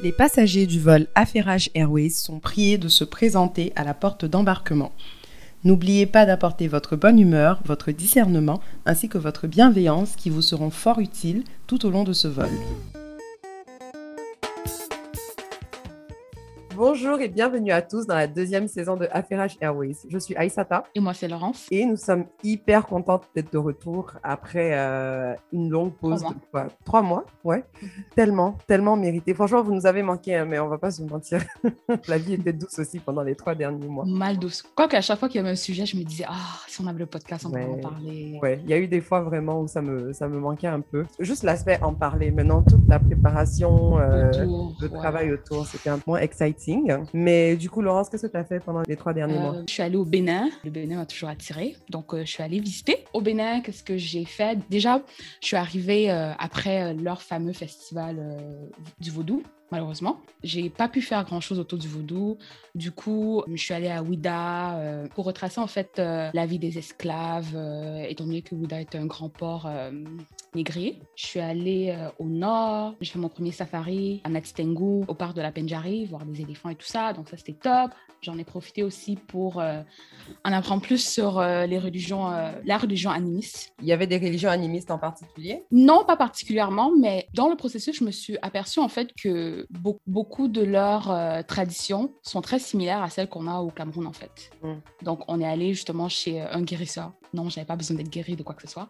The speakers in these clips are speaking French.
Les passagers du vol Affairage Airways sont priés de se présenter à la porte d'embarquement. N'oubliez pas d'apporter votre bonne humeur, votre discernement ainsi que votre bienveillance qui vous seront fort utiles tout au long de ce vol. Bonjour et bienvenue à tous dans la deuxième saison de Affairage Airways. Je suis Aïsata. Et moi, c'est Laurence. Et nous sommes hyper contentes d'être de retour après euh, une longue pause Trois de quoi? Trois mois, ouais. tellement, tellement mérité. Franchement, vous nous avez manqué, hein, mais on va pas se mentir. La vie était douce aussi pendant les trois derniers mois. Mal douce. Quoique à chaque fois qu'il y avait un sujet, je me disais, ah, si on avait le podcast, on pourrait Ouais. en parler. Ouais, il y a eu des fois vraiment où ça me, ça me manquait un peu. Juste l'aspect en parler. Maintenant, toute la préparation, euh, Autour, le ouais. travail autour, c'était un point exciting. Mais du coup, Laurence, qu'est-ce que tu as fait pendant les trois derniers mois? Euh, je suis allée au Bénin. Le Bénin m'a toujours attirée. Donc, euh, je suis allée visiter. Au Bénin, qu'est-ce que j'ai fait? Déjà, je suis arrivée euh, après leur fameux festival du vaudou. Malheureusement, j'ai pas pu faire grand chose autour du vaudou. Du coup, je suis allée à Ouida euh, pour retracer en fait euh, la vie des esclaves, euh, étant donné que Ouida est un grand port négrier. Je suis allée au nord, j'ai fait mon premier safari à Natitengu, au parc de la Penjari, voir des éléphants et tout ça. Donc ça, c'était top. J'en ai profité aussi pour en apprendre plus sur les religions, la religion animiste. Il y avait des religions animistes en particulier? Non, pas particulièrement, mais dans le processus, je me suis aperçue en fait que beau- beaucoup de leurs euh, traditions sont très similaires à celles qu'on a au Cameroun en fait. Mm. Donc, on est allé justement chez euh, un guérisseur. Non, j'avais pas besoin d'être guéri de quoi que ce soit,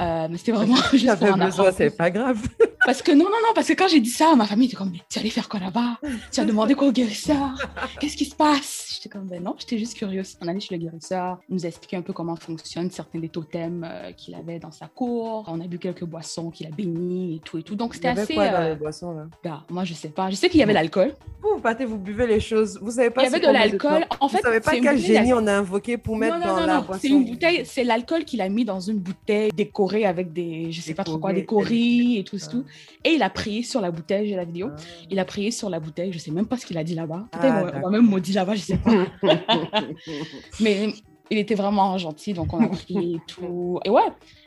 Euh, mais c'était vraiment juste pour J'avais en besoin, c'est pas grave. Parce que non, non, non, parce que quand j'ai dit ça, ma famille était comme, mais tu allais faire quoi là-bas? Tu as demandé quoi au guérisseur? Qu'est-ce qui se passe? J'étais comme, ben non, j'étais juste curieuse. On allait chez le guérisseur, il nous a expliqué un peu comment fonctionnent certains des totems euh, qu'il avait dans sa cour. On a bu quelques boissons qu'il a bénies et tout et tout. Donc Il y c'était avait assez. quoi dans euh, les boissons là? bah, moi, je sais pas. Je sais qu'il y avait l'alcool. Vous, vous partez, vous buvez les choses. Vous savez pas Il y avait de l'alcool. En fait, vous savez pas quel génie on a invoqué pour mettre non, non, dans non, la non. boisson. C'est une bouteille, c'est l'alcool qu'il a mis dans une bouteille décorée avec des, je sais pas trop quoi, des coris et tout, tout. Et il a prié sur la bouteille, j'ai la vidéo. Il a prié sur la bouteille, je sais même pas ce qu'il a dit là-bas. Ah, Peut-être on- va même maudit là-bas, je sais pas. Mais il était vraiment gentil, donc on a prié et tout. Et ouais.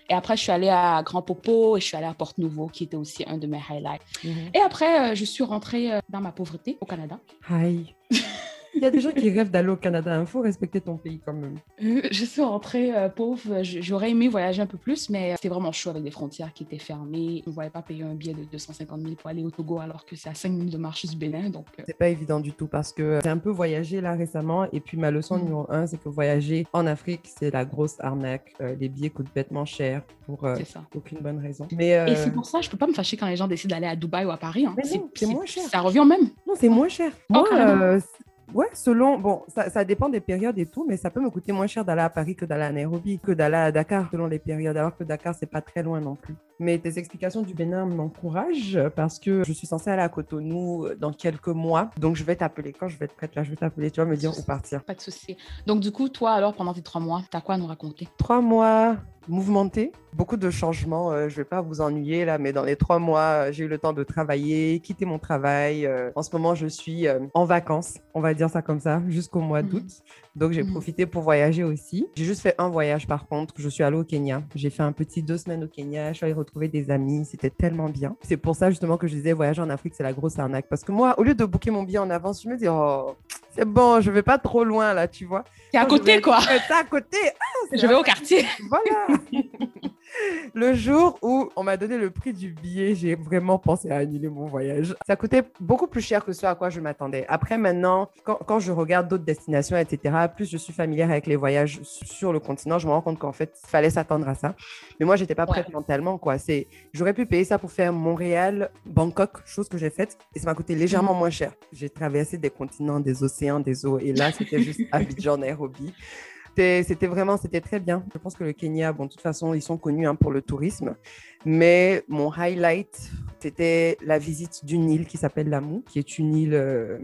Et après, je suis allée à Grand Popo et je suis allée à Porte-Nouveau, qui était aussi un de mes highlights. Mhm. Et après, euh, je suis rentrée euh, dans ma pauvreté au Canada. Aïe. Il y a des gens qui rêvent d'aller au Canada. Il faut respecter ton pays quand même. Euh, Je suis rentrée euh, pauvre. J- J'aurais aimé voyager un peu plus, mais c'était vraiment chaud avec des frontières qui étaient fermées. On ne voyait pas payer un billet de 250 000 pour aller au Togo alors que c'est à 5 minutes de marche du Bénin. Donc, euh, C'est pas évident du tout parce que j'ai un peu voyagé là récemment et puis ma leçon Mhm. numéro un, c'est que voyager en Afrique, c'est la grosse arnaque. Euh, les billets coûtent bêtement cher pour euh, ça. aucune bonne raison. Mais euh, Et c'est pour ça, je peux pas me fâcher quand les gens décident d'aller à Dubaï ou à Paris. hein. C'est moins cher. Ça revient même. non, c'est moins cher. Moi, Canada. Ouais, selon, bon, ça, ça dépend des périodes et tout, mais ça peut me coûter moins cher d'aller à Paris que d'aller à Nairobi, que d'aller à Dakar selon les périodes, alors que Dakar, c'est pas très loin non plus. Mais tes explications du Bénin m'encouragent parce que je suis censée aller à Cotonou euh, dans quelques mois. Donc, je vais t'appeler. Quand je vais être prête, là, je vais t'appeler. Tu vas me dire où partir. Pas de souci. Donc, du coup, toi, alors, pendant tes trois mois, t'as quoi à nous raconter? Trois mois mouvementés, beaucoup de changements. euh, je vais pas vous ennuyer là, mais dans les trois mois, euh, j'ai eu le temps de travailler, quitter mon travail. euh, en ce moment, je suis euh, en vacances, on va dire ça comme ça, jusqu'au mois Mhm. d'août. Donc, j'ai Mhm. profité pour voyager aussi. J'ai juste fait un voyage par contre. Je suis allée au Kenya. J'ai fait un petit deux semaines au Kenya. Je suis allée retrouver des amis. C'était tellement bien. C'est pour ça justement que je disais voyager en Afrique, c'est la grosse arnaque. Parce que moi, au lieu de booker mon billet en avance, je me dis, oh, c'est bon, je vais pas trop loin là, tu vois. T'es à côté, vais- quoi. Ouais, t'es à côté. Ah, c'est Je vais au quartier. voilà. le jour où on m'a donné le prix du billet, j'ai vraiment pensé à annuler mon voyage. Ça coûtait beaucoup plus cher que ce à quoi je m'attendais. Après, maintenant, quand, quand je regarde d'autres destinations, etc., plus je suis familière avec les voyages sur le continent, je me rends compte qu'en fait, il fallait s'attendre à ça. Mais moi, j'étais pas prête mentalement, quoi. C'est, j'aurais pu payer ça pour faire Montréal, Bangkok, chose que j'ai faite, et ça m'a coûté légèrement moins cher. J'ai traversé des continents, des océans, des eaux, et là, c'était juste Abidjan, Nairobi. C'était c'était vraiment, c'était très bien. Je pense que le Kenya, bon, de toute façon, ils sont connus hein, pour le tourisme. Mais mon highlight, c'était la visite d'une île qui s'appelle Lamu, qui est une île euh,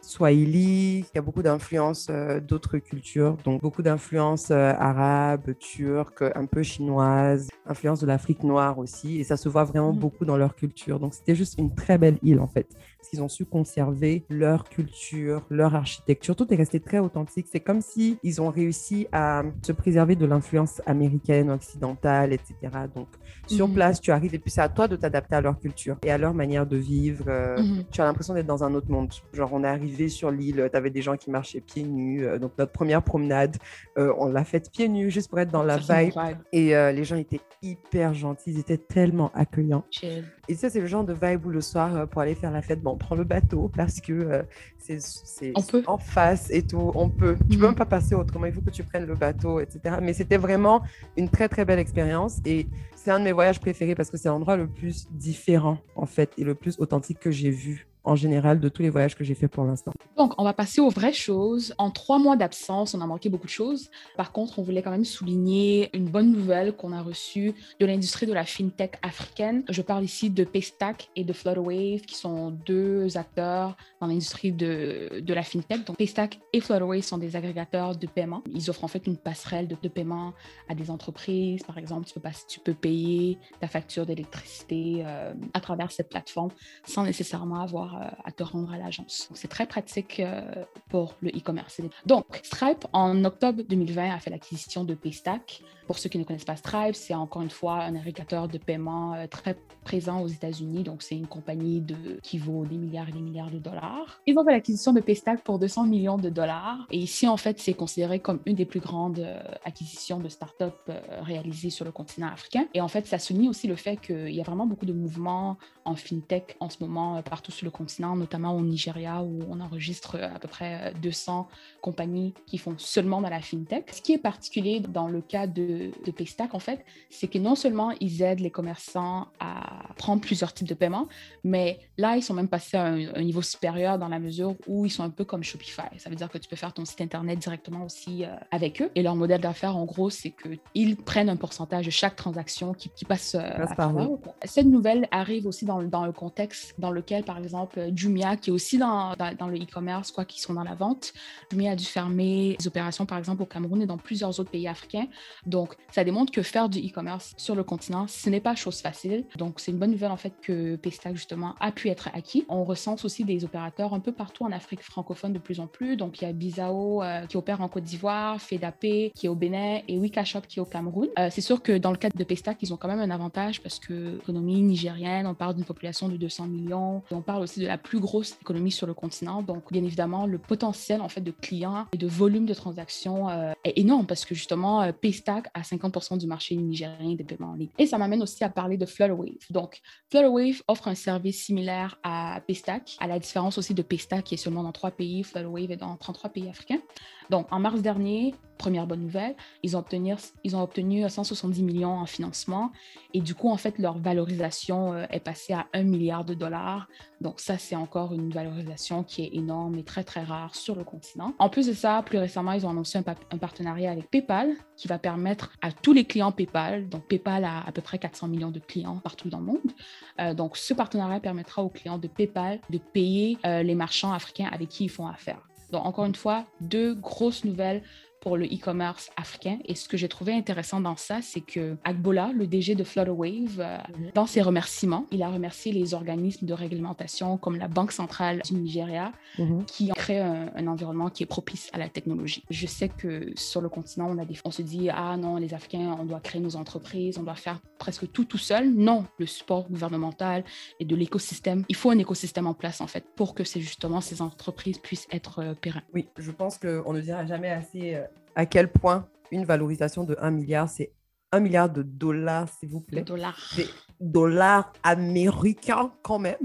swahili, il y a beaucoup d'influences euh, d'autres cultures, donc beaucoup d'influences euh, arabes, turques, un peu chinoises, influences de l'Afrique noire aussi, et ça se voit vraiment Mhm. beaucoup dans leur culture. Donc c'était juste une très belle île en fait, parce qu'ils ont su conserver leur culture, leur architecture, tout est resté très authentique. C'est comme si ils ont réussi à se préserver de l'influence américaine, occidentale, etc. Donc sur Mhm. place, tu arrives et puis c'est à toi de t'adapter à leur culture et à leur manière de vivre. euh, Mhm. Tu as l'impression d'être dans un autre monde. Genre, on est arrivé sur l'île, tu avais des gens qui marchaient pieds nus. euh, donc, notre première promenade, euh, on l'a faite pieds nus juste pour être dans la vibe. Et les gens étaient hyper gentils, ils étaient tellement accueillants. Chill. Et ça, c'est le genre de vibe où le soir, pour aller faire la fête, bon, on prend le bateau parce que euh, c'est en face et tout. On peut. Tu peux Mhm. même pas passer autrement. Il faut que tu prennes le bateau, etc. Mais c'était vraiment une très, très belle expérience. Et c'est un de mes voyages préférés parce que c'est l'endroit le plus différent, en fait, et le plus authentique que j'ai vu en général de tous les voyages que j'ai fait pour l'instant. Donc, on va passer aux vraies choses. En trois mois d'absence, on a manqué beaucoup de choses. Par contre, on voulait quand même souligner une bonne nouvelle qu'on a reçue de l'industrie de la fintech africaine. Je parle ici de Paystack et de Flutterwave, qui sont deux acteurs dans l'industrie de, de la fintech. Donc, Paystack et Flutterwave sont des agrégateurs de paiement. Ils offrent en fait une passerelle de, paiement à des entreprises. Par exemple, tu peux, pas, tu peux payer ta facture d'électricité euh, à travers cette plateforme sans nécessairement avoir euh, à te rendre à l'agence. C'est très pratique euh, pour le e-commerce. Donc, Stripe, en octobre 2020, a fait l'acquisition de Paystack. Pour ceux qui ne connaissent pas Stripe, c'est encore une fois un agrégateur de paiement euh, très présent aux États-Unis. Donc, c'est une compagnie qui vaut des milliards et des milliards de dollars. Ils ont fait l'acquisition de Paystack pour 200 millions de dollars. Et ici, en fait, c'est considéré comme une des plus grandes euh, acquisitions de start-up euh, réalisées sur le continent africain. Et en fait, ça souligne aussi le fait qu'il y a vraiment beaucoup de mouvements en fintech en ce moment partout sur le continent, notamment au Nigeria où on enregistre à peu près euh, 200 compagnies qui font seulement dans la fintech. Ce qui est particulier dans le cas de, de Paystack, en fait, c'est que non seulement ils aident les commerçants à prendre plusieurs types de paiements, mais là, ils sont même passés à un, un niveau supérieur dans la mesure où ils sont un peu comme Shopify. Ça veut dire que tu peux faire ton site Internet directement aussi euh, avec eux. Et leur modèle d'affaires, en gros, c'est qu'ils prennent un pourcentage de chaque transaction qui, qui passe, euh, Passe par eux. Cette nouvelle arrive aussi dans, le- dans le contexte dans lequel, par exemple, Jumia, qui est aussi dans, dans, dans le e-commerce, quoi qu'ils sont dans la vente, Jumia a dû fermer des opérations, par exemple, au Cameroun et dans plusieurs autres pays africains. Donc, ça démontre que faire du e-commerce sur le continent, ce n'est pas chose facile. Donc, c'est une bonne nouvelle, en fait, que Paystack, justement, a pu être acquis. On recense aussi des opérateurs un peu partout en Afrique francophone de plus en plus. Donc, il y a Bizao euh, qui opère en Côte d'Ivoire, Fedapay qui est au Bénin et Wikashop qui est au Cameroun. Euh, c'est sûr que dans le cadre de Paystack, ils ont quand même un avantage parce que l'économie nigérienne, on parle d'une population de 200 millions et on parle aussi de la plus grosse économie sur le continent. Donc, bien évidemment, le potentiel, en fait, de clients et de volume de transactions euh, est énorme parce que, justement, Paystack a 50% du marché nigérien des paiements en ligne. Et ça m'amène aussi à parler de Flutterwave. Donc, Flutterwave offre un service similaire à Paystack, à la différence aussi de Paystack qui est seulement dans trois pays, Flutterwave est dans 33 pays africains. Donc, en mars dernier, première bonne nouvelle, ils ont obtenu, ils ont obtenu 170 millions en financement et du coup, en fait, leur valorisation euh, est passée à 1 milliard de dollars. Donc, ça, c'est encore une valorisation qui est énorme et très, très rare sur le continent. En plus de ça, plus récemment, ils ont annoncé un, pa- un partenariat avec PayPal qui va permettre à tous les clients PayPal, donc PayPal a à peu près 400 millions de clients partout dans le monde, euh, donc ce partenariat permettra aux clients de PayPal de payer euh, les marchands africains avec qui ils font affaire. Donc, encore une fois, deux grosses nouvelles pour le e-commerce africain. Et ce que j'ai trouvé intéressant dans ça, c'est que Agbola, le DG de Flutterwave, euh, Mhm. dans ses remerciements, il a remercié les organismes de réglementation comme la Banque centrale du Nigeria Mhm. qui ont créé un, un environnement qui est propice à la technologie. Je sais que sur le continent, on, a des, on se dit, ah non, les Africains, on doit créer nos entreprises, on doit faire presque tout tout seul. Non, le support gouvernemental et de l'écosystème, il faut un écosystème en place en fait pour que c'est justement ces entreprises puissent être euh, pérennes. Oui, je pense qu'on ne dira jamais assez euh, à quel point une valorisation de 1 milliard, c'est 1 milliard de dollars, s'il vous plaît? dollar. C'est dollars américains quand même.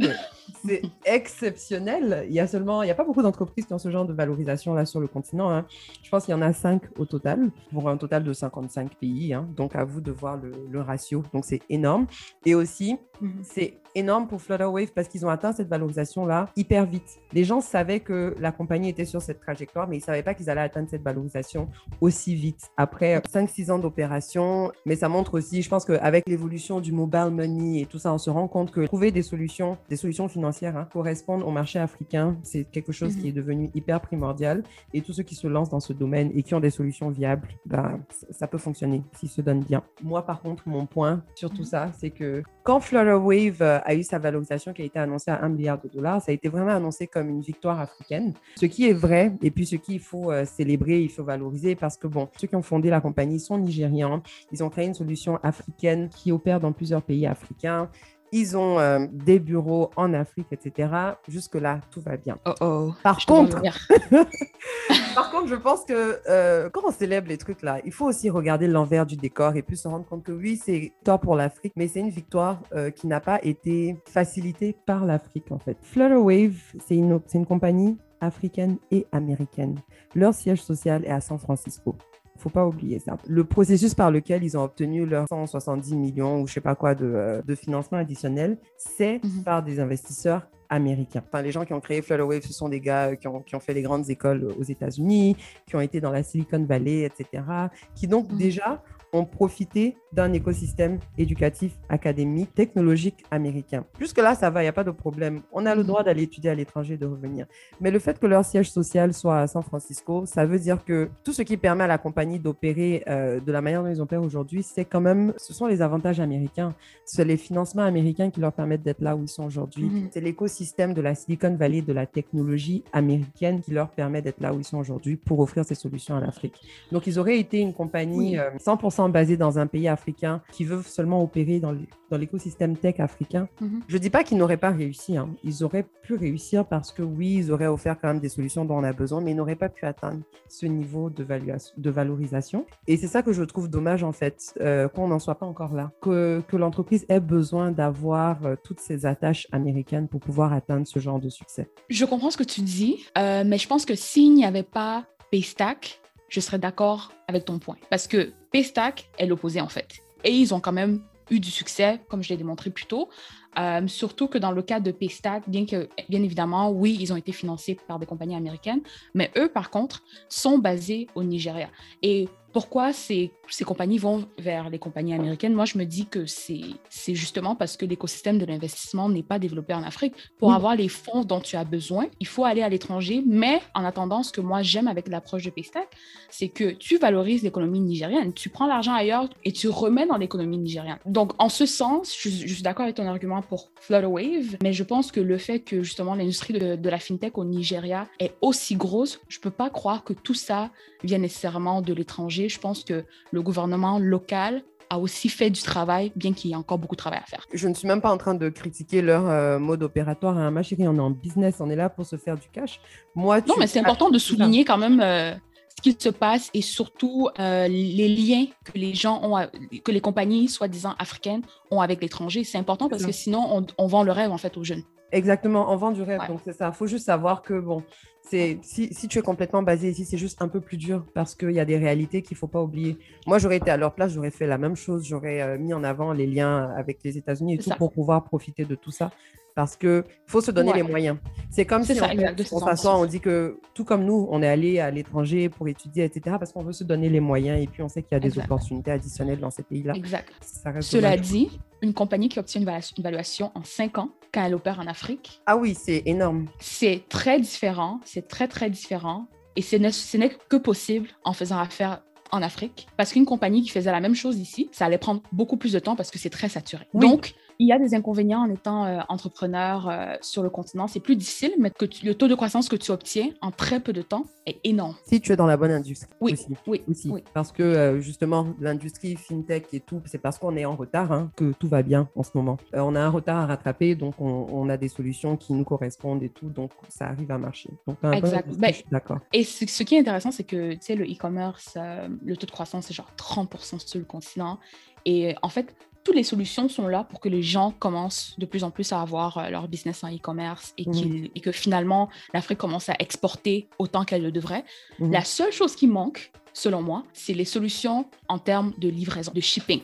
C'est exceptionnel. Il y a seulement, il n'y a pas beaucoup d'entreprises qui ont ce genre de valorisation là sur le continent. hein. Je pense qu'il y en a 5 au total, pour un total de 55 pays. hein. Donc à vous de voir le, le ratio. Donc c'est énorme. Et aussi, Mhm. c'est énorme pour Flutterwave parce qu'ils ont atteint cette valorisation-là hyper vite. Les gens savaient que la compagnie était sur cette trajectoire, mais ils ne savaient pas qu'ils allaient atteindre cette valorisation aussi vite. Après 5-6 ans d'opération, mais ça montre aussi, je pense qu'avec l'évolution du mobile money et tout ça, on se rend compte que trouver des solutions, des solutions financières hein, correspondent au marché africain, c'est quelque chose qui mhm. est devenu hyper primordial. Et tous ceux qui se lancent dans ce domaine et qui ont des solutions viables, ben, ça peut fonctionner s'ils se donnent bien. Moi, par contre, mon point sur tout mhm. ça, c'est que quand Flutterwave euh, a eu sa valorisation qui a été annoncée à 1 milliard de dollars, ça a été vraiment annoncé comme une victoire africaine. Ce qui est vrai, et puis ce qu'il faut euh, célébrer, il faut valoriser parce que, bon, ceux qui ont fondé la compagnie sont nigérians. Ils ont créé une solution africaine qui opère dans plusieurs pays africains. Ils ont euh, des bureaux en Afrique, etc. Jusque-là, tout va bien. Oh oh. Par contre, par contre, je pense que euh, quand on célèbre les trucs là, il faut aussi regarder l'envers du décor et puis se rendre compte que oui, c'est une victoire pour l'Afrique, mais c'est une victoire euh, qui n'a pas été facilitée par l'Afrique en fait. Flutterwave, c'est une, une compagnie africaine et américaine. Leur siège social est à San Francisco faut pas oublier ça. Le processus par lequel ils ont obtenu leurs 170 millions ou je sais pas quoi de, euh, de financement additionnel, c'est mhm. par des investisseurs américains. Enfin, les gens qui ont créé Flutterwave, ce sont des gars qui ont, qui ont fait les grandes écoles aux États-Unis, qui ont été dans la Silicon Valley, etc., qui donc mhm. déjà ont profité d'un écosystème éducatif, académique, technologique américain. Jusque-là, ça va, il n'y a pas de problème. On a le droit d'aller étudier à l'étranger, de revenir. Mais le fait que leur siège social soit à San Francisco, ça veut dire que tout ce qui permet à la compagnie d'opérer euh, de la manière dont ils opèrent aujourd'hui, c'est quand même, ce sont les avantages américains. C'est les financements américains qui leur permettent d'être là où ils sont aujourd'hui. Mhm. C'est l'écosystème de la Silicon Valley, de la technologie américaine qui leur permet d'être là où ils sont aujourd'hui pour offrir ces solutions à l'Afrique. Donc, ils auraient été une compagnie 100% basé dans un pays africain qui veut seulement opérer dans l'écosystème tech africain, mhm. je ne dis pas qu'ils n'auraient pas réussi. Hein. Ils auraient pu réussir parce que oui, ils auraient offert quand même des solutions dont on a besoin, mais ils n'auraient pas pu atteindre ce niveau de, de valorisation. Et c'est ça que je trouve dommage en fait, euh, qu'on n'en soit pas encore là, que, que l'entreprise ait besoin d'avoir euh, toutes ces attaches américaines pour pouvoir atteindre ce genre de succès. Je comprends ce que tu dis, euh, mais je pense que s'il n'y avait pas Paystack, je serais d'accord avec ton point. Parce que Paystack est l'opposé en fait. Et ils ont quand même eu du succès, comme je l'ai démontré plus tôt. Euh, surtout que dans le cas de Paystack, bien que, bien évidemment, oui, ils ont été financés par des compagnies américaines, mais eux, par contre, sont basés au Nigeria. Et pourquoi ces, ces, compagnies vont vers les compagnies américaines? Moi, je me dis que c'est justement parce que l'écosystème de l'investissement n'est pas développé en Afrique. Pour avoir les fonds dont tu as besoin, il faut aller à l'étranger. Mais en attendant, ce que moi j'aime avec l'approche de Paystack, c'est que tu valorises l'économie nigérienne. Tu prends l'argent ailleurs et tu remets dans l'économie nigérienne. Donc, en ce sens, je, je suis d'accord avec ton argument pour Flutterwave, mais je pense que le fait que justement l'industrie de, de, la fintech au Nigeria est aussi grosse, je peux pas croire que tout ça vient nécessairement de l'étranger je pense que le gouvernement local a aussi fait du travail, bien qu'il y ait encore beaucoup de travail à faire. Je ne suis même pas en train de critiquer leur euh, mode opératoire. Hein. Ma chérie, on est en business, on est là pour se faire du cash. Moi, non, mais c'est important de souligner quand même euh, ce qui se passe et surtout euh, les liens que les gens ont, que les compagnies soi-disant africaines ont avec l'étranger. C'est important parce que sinon, on, on, vend le rêve en fait aux jeunes. Exactement, on vend du rêve. Donc c'est ça. Il faut juste savoir que bon, si, si, tu es complètement basé ici, c'est juste un peu plus dur parce qu'il y a des réalités qu'il ne faut pas oublier. Moi, j'aurais été à leur place, j'aurais fait la même chose. J'aurais euh, mis en avant les liens avec les États-Unis et tout pour pouvoir profiter de tout ça parce qu'il faut se donner les moyens. C'est comme si ça, on, s'assoit, on dit que tout comme nous, on est allé à l'étranger pour étudier, etc., parce qu'on veut se donner les moyens et puis on sait qu'il y a des opportunités additionnelles dans ces pays-là. Exact. Cela dit, une compagnie qui obtient une évaluation en cinq ans quand elle opère en Afrique. Ah oui, c'est énorme. C'est très différent, c'est très, très différent. Et ce n'est que possible en faisant affaire en Afrique. Parce qu'une compagnie qui faisait la même chose ici, ça allait prendre beaucoup plus de temps parce que c'est très saturé. Donc, il y a des inconvénients en étant euh, entrepreneur euh, sur le continent. C'est plus difficile, mais que le taux de croissance que tu obtiens en très peu de temps est énorme. Si tu es dans la bonne industrie. Oui, aussi. oui, aussi. Parce que euh, justement, l'industrie fintech et tout, c'est parce qu'on est en retard hein, que tout va bien en ce moment. on a un retard à rattraper, donc on, a des solutions qui nous correspondent et tout, donc ça arrive à marcher. Donc, exact. Ben, d'accord. Et ce, ce, qui est intéressant, c'est que tu sais, le e-commerce, le taux de croissance, c'est genre 30% sur le continent. Et en fait, toutes les solutions sont là pour que les gens commencent de plus en plus à avoir euh, leur business en e-commerce et, mhm. que finalement l'Afrique commence à exporter autant qu'elle le devrait. Mhm. La seule chose qui manque, selon moi, c'est les solutions en termes de livraison, de shipping.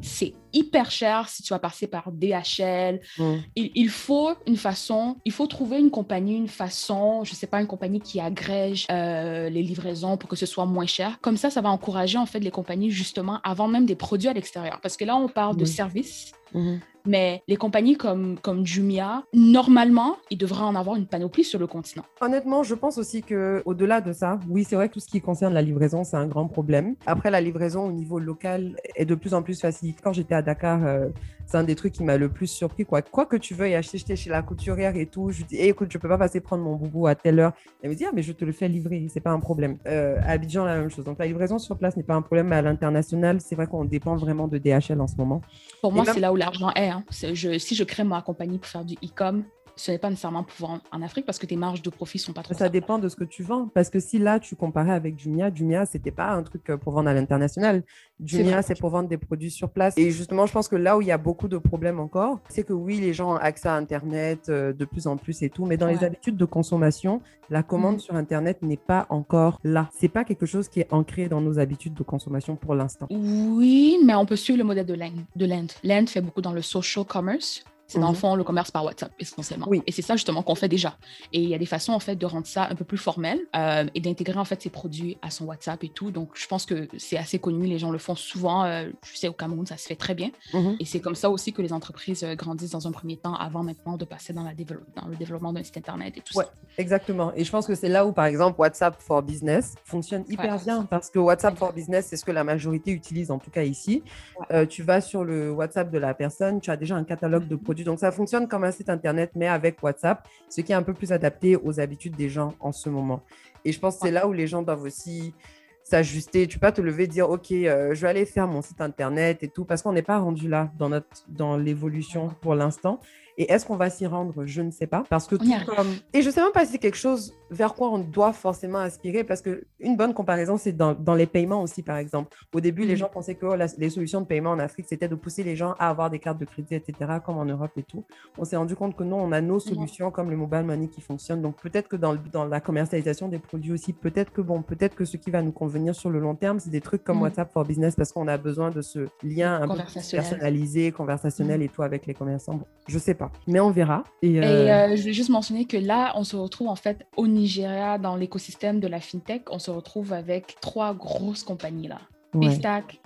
C'est hyper cher si tu vas passer par DHL. Mm. Il, il faut une façon, il faut trouver une compagnie, une façon, je sais pas, une compagnie qui agrège euh, les livraisons pour que ce soit moins cher. Comme ça, ça va encourager en fait les compagnies justement avant même des produits à l'extérieur. Parce que là, on parle de services. Mhm. Mais les compagnies comme, comme Jumia, normalement, ils devraient en avoir une panoplie sur le continent. Honnêtement, je pense aussi que au-delà de ça, oui, c'est vrai que tout ce qui concerne la livraison, c'est un grand problème. Après, la livraison au niveau local est de plus en plus facilitée. Quand j'étais à Dakar, euh, c'est un des trucs qui m'a le plus surpris. Quoi. quoi que tu veuilles acheter, j'étais chez la couturière et tout. Je dis, Eh, écoute, je peux pas passer prendre mon boubou à telle heure. Elle me dit, ah, mais je te le fais livrer, c'est pas un problème. Euh, à Abidjan, la même chose. Donc, la livraison sur place n'est pas un problème, mais à l'international, c'est vrai qu'on dépend vraiment de DHL en ce moment. Pour moi, même- c'est là où l'argent est. hein. Si je crée ma compagnie pour faire du e-com, ce n'est pas nécessairement pour vendre en Afrique parce que tes marges de profit sont pas trop Ça dépend de ce que tu vends. Parce que si là, tu comparais avec Jumia, Jumia, c'était pas un truc euh, pour vendre à l'international. Jumia, c'est pour vendre des produits sur place. Et justement, je pense que là où il y a beaucoup de problèmes encore, c'est que oui, les gens ont accès à Internet euh, de plus en plus et tout, mais dans les habitudes de consommation, la commande Mhm. sur Internet n'est pas encore là. C'est pas quelque chose qui est ancré dans nos habitudes de consommation pour l'instant. Oui, mais on peut suivre le modèle. De l'Inde. L'Inde fait beaucoup dans le social commerce. C'est dans le Mhm. fond le commerce par WhatsApp essentiellement. Oui. Et c'est ça justement qu'on fait déjà. Et il y a des façons en fait de rendre ça un peu plus formel euh, et d'intégrer en fait ces produits à son WhatsApp et tout. Donc je pense que c'est assez connu. Les gens le font souvent. euh, je sais au Cameroun ça se fait très bien. Mhm. Et c'est comme ça aussi que les entreprises euh, grandissent dans un premier temps avant maintenant de passer dans, la dévelop- dans le développement d'un site internet et tout Ouais. ça. Exactement. Et je pense que c'est là où, par exemple, WhatsApp for Business fonctionne hyper Ouais. bien parce que WhatsApp for Business, c'est ce que la majorité utilise, en tout cas ici. Ouais. Euh, tu vas sur le WhatsApp de la personne, tu as déjà un catalogue de Mhm. Donc, ça fonctionne comme un site Internet, mais avec WhatsApp, ce qui est un peu plus adapté aux habitudes des gens en ce moment. Et je pense que c'est là où les gens doivent aussi s'ajuster. Tu peux pas te lever et dire, OK, euh, je vais aller faire mon site Internet et tout, parce qu'on n'est pas rendu là dans, notre, dans l'évolution pour l'instant. Et est-ce qu'on va s'y rendre? Je ne sais pas. Parce que tout comme... Et je sais même pas si c'est quelque chose vers quoi on doit forcément aspirer, parce que une bonne comparaison, c'est dans, dans les paiements aussi, par exemple. Au début, les Mhm. gens pensaient que oh, la- les solutions de paiement en Afrique, c'était de pousser les gens à avoir des cartes de crédit, etc., comme en Europe et tout. On s'est rendu compte que non, on a nos solutions comme le mobile money qui fonctionnent. Donc peut-être que dans, le- dans la commercialisation des produits aussi, peut-être que bon, peut-être que ce qui va nous convenir sur le long terme, c'est des trucs comme Mhm. WhatsApp for Business, parce qu'on a besoin de ce lien un peu personnalisé, conversationnel et tout avec les commerçants. Bon, je sais pas, mais on verra. Et, euh, euh, je voulais juste mentionner que là, on se retrouve en fait au Nigeria, dans l'écosystème de la fintech, on se retrouve avec trois grosses compagnies là. ouais.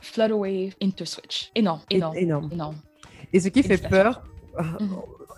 Flutterwave, Interswitch. Énorme, énorme, énorme. énorme. Et ce qui fait peur, Mhm.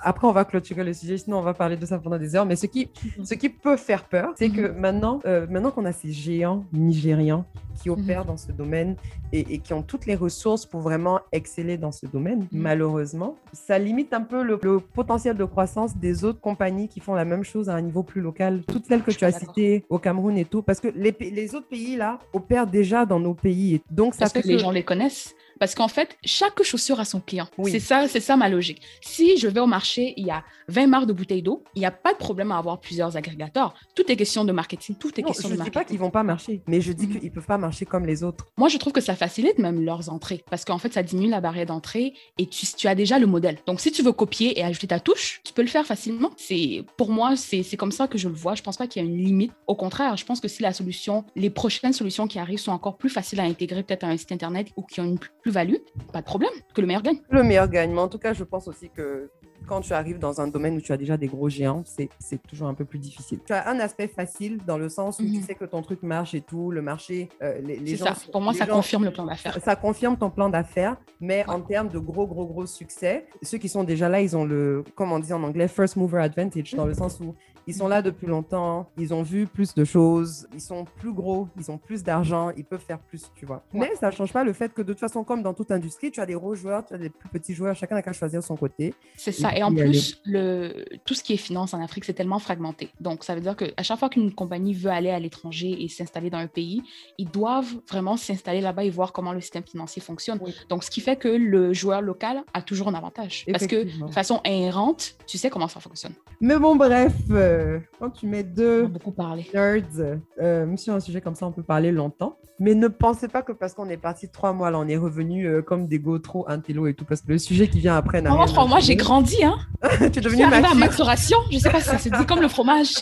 Après on va clôturer le sujet, sinon on va parler de ça pendant des heures, mais ce qui, Mhm. ce qui peut faire peur, c'est que Mhm. maintenant, euh, maintenant qu'on a ces géants nigérians qui Mhm. opèrent dans ce domaine et, et qui ont toutes les ressources pour vraiment exceller dans ce domaine, malheureusement, ça limite un peu le, le potentiel de croissance des autres compagnies qui font la même chose à un niveau plus local. Toutes celles que tu as citées au Cameroun et tout, parce que les, autres pays là opèrent déjà dans nos pays. Et donc ça Est-ce fait que les gens les connaissent? Parce qu'en fait, chaque chaussure a son client. Oui. C'est ça, c'est ça ma logique. Si je vais au marché, il y a 20 marques de bouteilles d'eau, il n'y a pas de problème à avoir plusieurs agrégateurs. Tout est question de marketing. Tout est Non, question je de ne dis pas marketing. qu'ils vont pas marcher, mais je dis Mhm. qu'ils ne peuvent pas marcher comme les autres. Moi, je trouve que ça facilite même leurs entrées parce qu'en fait, ça diminue la barrière d'entrée et tu, tu as déjà le modèle. Donc, si tu veux copier et ajouter ta touche, tu peux le faire facilement. C'est Pour moi, c'est comme ça que je le vois. Je pense pas qu'il y a une limite. Au contraire, je pense que si la solution, les prochaines solutions qui arrivent sont encore plus faciles à intégrer peut-être à un site internet ou qui ont une plus-value, pas de problème, que le meilleur gagne. Le meilleur gagne, mais en tout cas, je pense aussi que quand tu arrives dans un domaine où tu as déjà des gros géants, c'est toujours un peu plus difficile. Tu as un aspect facile dans le sens où tu Mhm. sais que ton truc marche et tout, le marché, euh, les, les C'est gens... ça. Pour moi, ça gens- confirme le plan d'affaires. Ça confirme ton plan d'affaires, mais Ouais. en termes de gros, gros, gros succès, ceux qui sont déjà là, ils ont le, comment on dit en anglais, first mover advantage, dans le sens où ils sont là depuis longtemps, ils ont vu plus de choses, ils sont plus gros, ils ont plus d'argent, ils peuvent faire plus, tu vois. Ouais. Mais ça ne change pas le fait que de toute façon, comme dans toute industrie, tu as des gros joueurs, tu as des plus petits joueurs, chacun n'a qu'à choisir son côté. C'est ça. Et Et en plus, le, tout ce qui est finance en Afrique, c'est tellement fragmenté. Donc, ça veut dire qu'à chaque fois qu'une compagnie veut aller à l'étranger et s'installer dans un pays, ils doivent vraiment s'installer là-bas et voir comment le système financier fonctionne. Oui. Donc, ce qui fait que le joueur local a toujours un avantage. Parce que de façon inhérente, tu sais comment ça fonctionne. Mais bon, bref, euh, quand tu mets deux beaucoup parlé. nerds euh, sur un sujet comme ça, on peut parler longtemps. Mais ne pensez pas que parce qu'on est parti trois mois, là, on est revenu euh, comme des go trop intello et tout, parce que le sujet qui vient après n'a trois mois, j'ai grandi. Hein. tu es devenu mature, maturation. Je sais pas si ça se dit comme le fromage.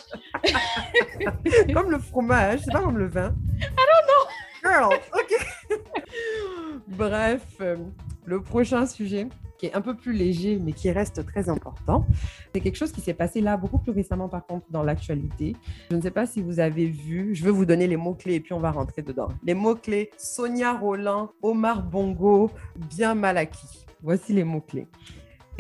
comme le fromage, c'est pas comme le vin. girl. OK. Bref, euh, le prochain sujet qui est un peu plus léger, mais qui reste très important. C'est quelque chose qui s'est passé là beaucoup plus récemment, par contre, dans l'actualité. Je ne sais pas si vous avez vu, je vais vous donner les mots-clés et puis on va rentrer dedans. Les mots-clés, Sonia Roland, Omar Bongo, bien mal acquis. Voici les mots-clés.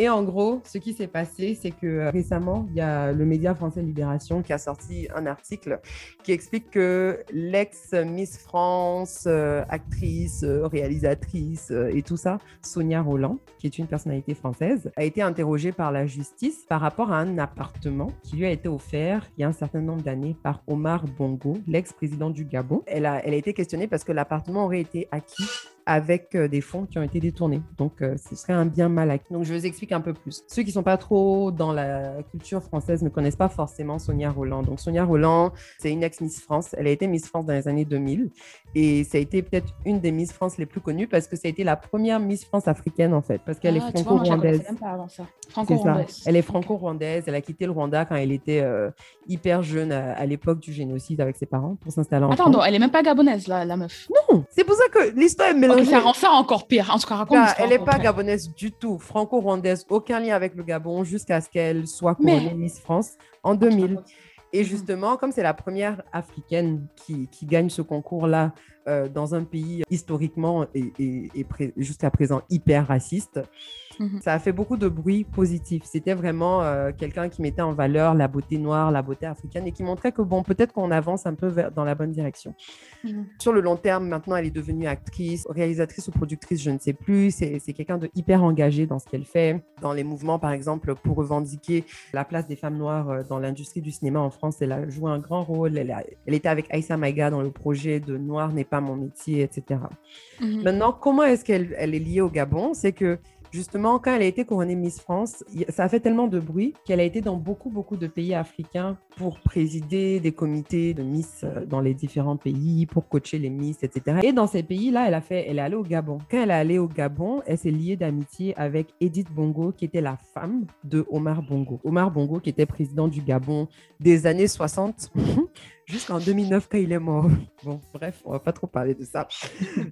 Et en gros, ce qui s'est passé, c'est que euh, récemment, il y a le média français Libération qui a sorti un article qui explique que l'ex-Miss France, euh, actrice, euh, réalisatrice et tout ça, Sonia Roland, qui est une personnalité française, a été interrogée par la justice par rapport à un appartement qui lui a été offert il y a un certain nombre d'années par Omar Bongo, l'ex-président du Gabon. Elle a, elle a été questionnée parce que l'appartement aurait été acquis avec euh, des fonds qui ont été détournés. Donc, euh, ce serait un bien mal acquis. Donc, je vous explique un peu plus. Ceux qui ne sont pas trop dans la culture française ne connaissent pas forcément Sonia Roland. Donc, Sonia Roland, c'est une ex-Miss France. Elle a été Miss France dans les années 2000 et ça a été peut-être une des Miss France les plus connues parce que ça a été la première Miss France africaine, en fait, parce qu'elle est Ah, franco-rwandaise. Elle est franco-rwandaise. Elle a quitté le Rwanda quand elle était euh, hyper jeune à, à l'époque du génocide avec ses parents pour s'installer en Attends, France. donc, elle est même pas gabonaise, la, la meuf. Non, c'est pour ça que l'histoire est Ok, ça rend ça encore pire. En tout cas, raconte Là, l'histoire. elle n'est pas gabonaise du tout, franco-rwandaise, aucun lien avec le Gabon jusqu'à ce qu'elle soit couronnée Mais- Miss France en 2000. Et justement, comme c'est la première africaine qui, qui gagne ce concours-là euh, dans un pays historiquement et, et- et pré- jusqu'à présent hyper raciste, Mhm. ça a fait beaucoup de bruit positif. C'était vraiment euh, quelqu'un qui mettait en valeur la beauté noire, la beauté africaine et qui montrait que, bon, peut-être qu'on avance un peu vers- dans la bonne direction. Mhm. Sur le long terme, maintenant, elle est devenue actrice, réalisatrice ou productrice, je ne sais plus. C'est c'est quelqu'un de hyper engagé dans ce qu'elle fait. Dans les mouvements, par exemple, pour revendiquer la place des femmes noires euh, dans l'industrie du cinéma en France, elle a joué un grand rôle. Elle, a- elle était avec Aïssa Maïga dans le projet de Noir n'est pas mon métier, etc. Mhm. Maintenant, comment est-ce qu'elle elle est liée au Gabon? C'est que justement, quand elle a été couronnée Miss France, ça a fait tellement de bruit qu'elle a été dans beaucoup, beaucoup de pays africains pour présider des comités de Miss euh, dans les différents pays, pour coacher les Miss, etc. Et dans ces pays-là, elle, elle est allée au Gabon. Quand elle est allée au Gabon, elle s'est liée d'amitié avec Edith Bongo, qui était la femme de Omar Bongo. Omar Bongo, qui était président du Gabon des années 60 jusqu'en 2009 quand il est mort. Bon, bref, on va pas trop parler de ça.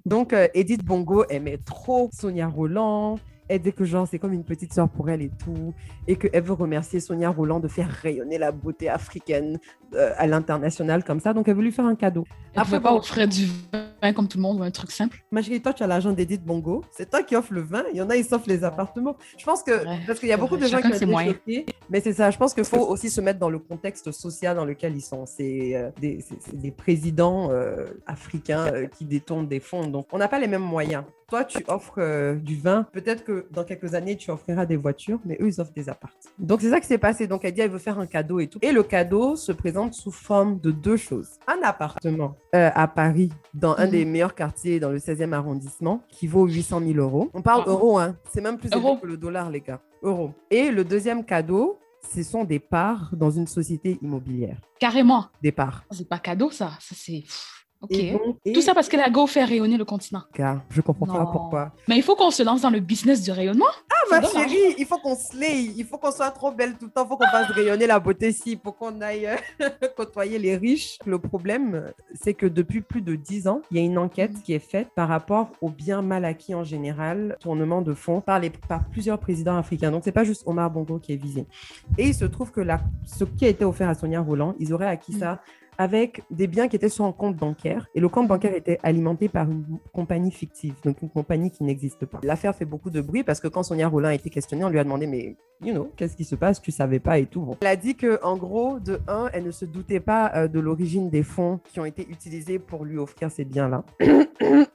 Donc, euh, Edith Bongo aimait trop Sonia Roland. Elle dit que genre c'est comme une petite sœur pour elle et tout, et qu'elle veut remercier Sonia Roland de faire rayonner la beauté africaine euh, à l'international comme ça. Donc elle veut lui faire un cadeau. Elle Après, pouvait pas offrir du vin comme tout le monde ou un truc simple. Ma chérie, toi tu as l'argent d'Edith Bongo, c'est toi qui offres le vin. Il y en a ils s'offrent les appartements. Je pense que Ouais, parce qu'il y a beaucoup de gens Chacun qui ont été choqués, mais c'est ça. Je pense qu'il faut aussi se mettre dans le contexte social dans lequel ils sont. C'est euh, des, des présidents euh, africains euh, qui détournent des fonds, donc on n'a pas les mêmes moyens. Toi, tu offres du vin. Peut-être que dans quelques années, tu offriras des voitures, mais eux, ils offrent des apparts. Donc, c'est ça qui s'est passé. Donc, elle dit, elle veut faire un cadeau et tout. Et le cadeau se présente sous forme de deux choses. Un appartement à Paris, dans un Mhm. Des meilleurs quartiers, dans le 16e arrondissement, qui vaut 800 000 euros. On parle Ah. euros, hein. C'est même plus élevé que le dollar, les gars. Euros. Et le deuxième cadeau, ce sont des parts dans une société immobilière. Carrément. Des parts. C'est pas cadeau, ça. Ça, c'est. Pff, Ok. Et donc- et- Tout ça parce qu'elle a go fait rayonner le continent. Car je comprends pas pourquoi. Mais il faut qu'on se lance dans le business du rayonnement. Ah, ma chérie, il faut qu'on slay, il faut qu'on soit trop belle tout le temps, il faut qu'on fasse rayonner la beauté il faut qu'on aille euh, côtoyer les riches. Le problème, c'est que depuis plus de 10 ans, il y a une enquête qui est faite par rapport aux biens mal acquis en général, tournement de fonds par, les, par plusieurs présidents africains. Donc, c'est pas juste Omar Bongo qui est visé. Et il se trouve que la, ce qui a été offert à Sonia Roland, ils auraient acquis Mm. ça avec des biens qui étaient sur un compte bancaire. Et le compte bancaire était alimenté par une compagnie fictive, donc une compagnie qui n'existe pas. L'affaire fait beaucoup de bruit parce que quand Sonia Rollin a été questionnée, on lui a demandé, mais, you know, qu'est-ce qui se passe? Tu savais pas et tout. Bon. Elle a dit que en gros, de un, elle ne se doutait pas euh, de l'origine des fonds qui ont été utilisés pour lui offrir ces biens-là.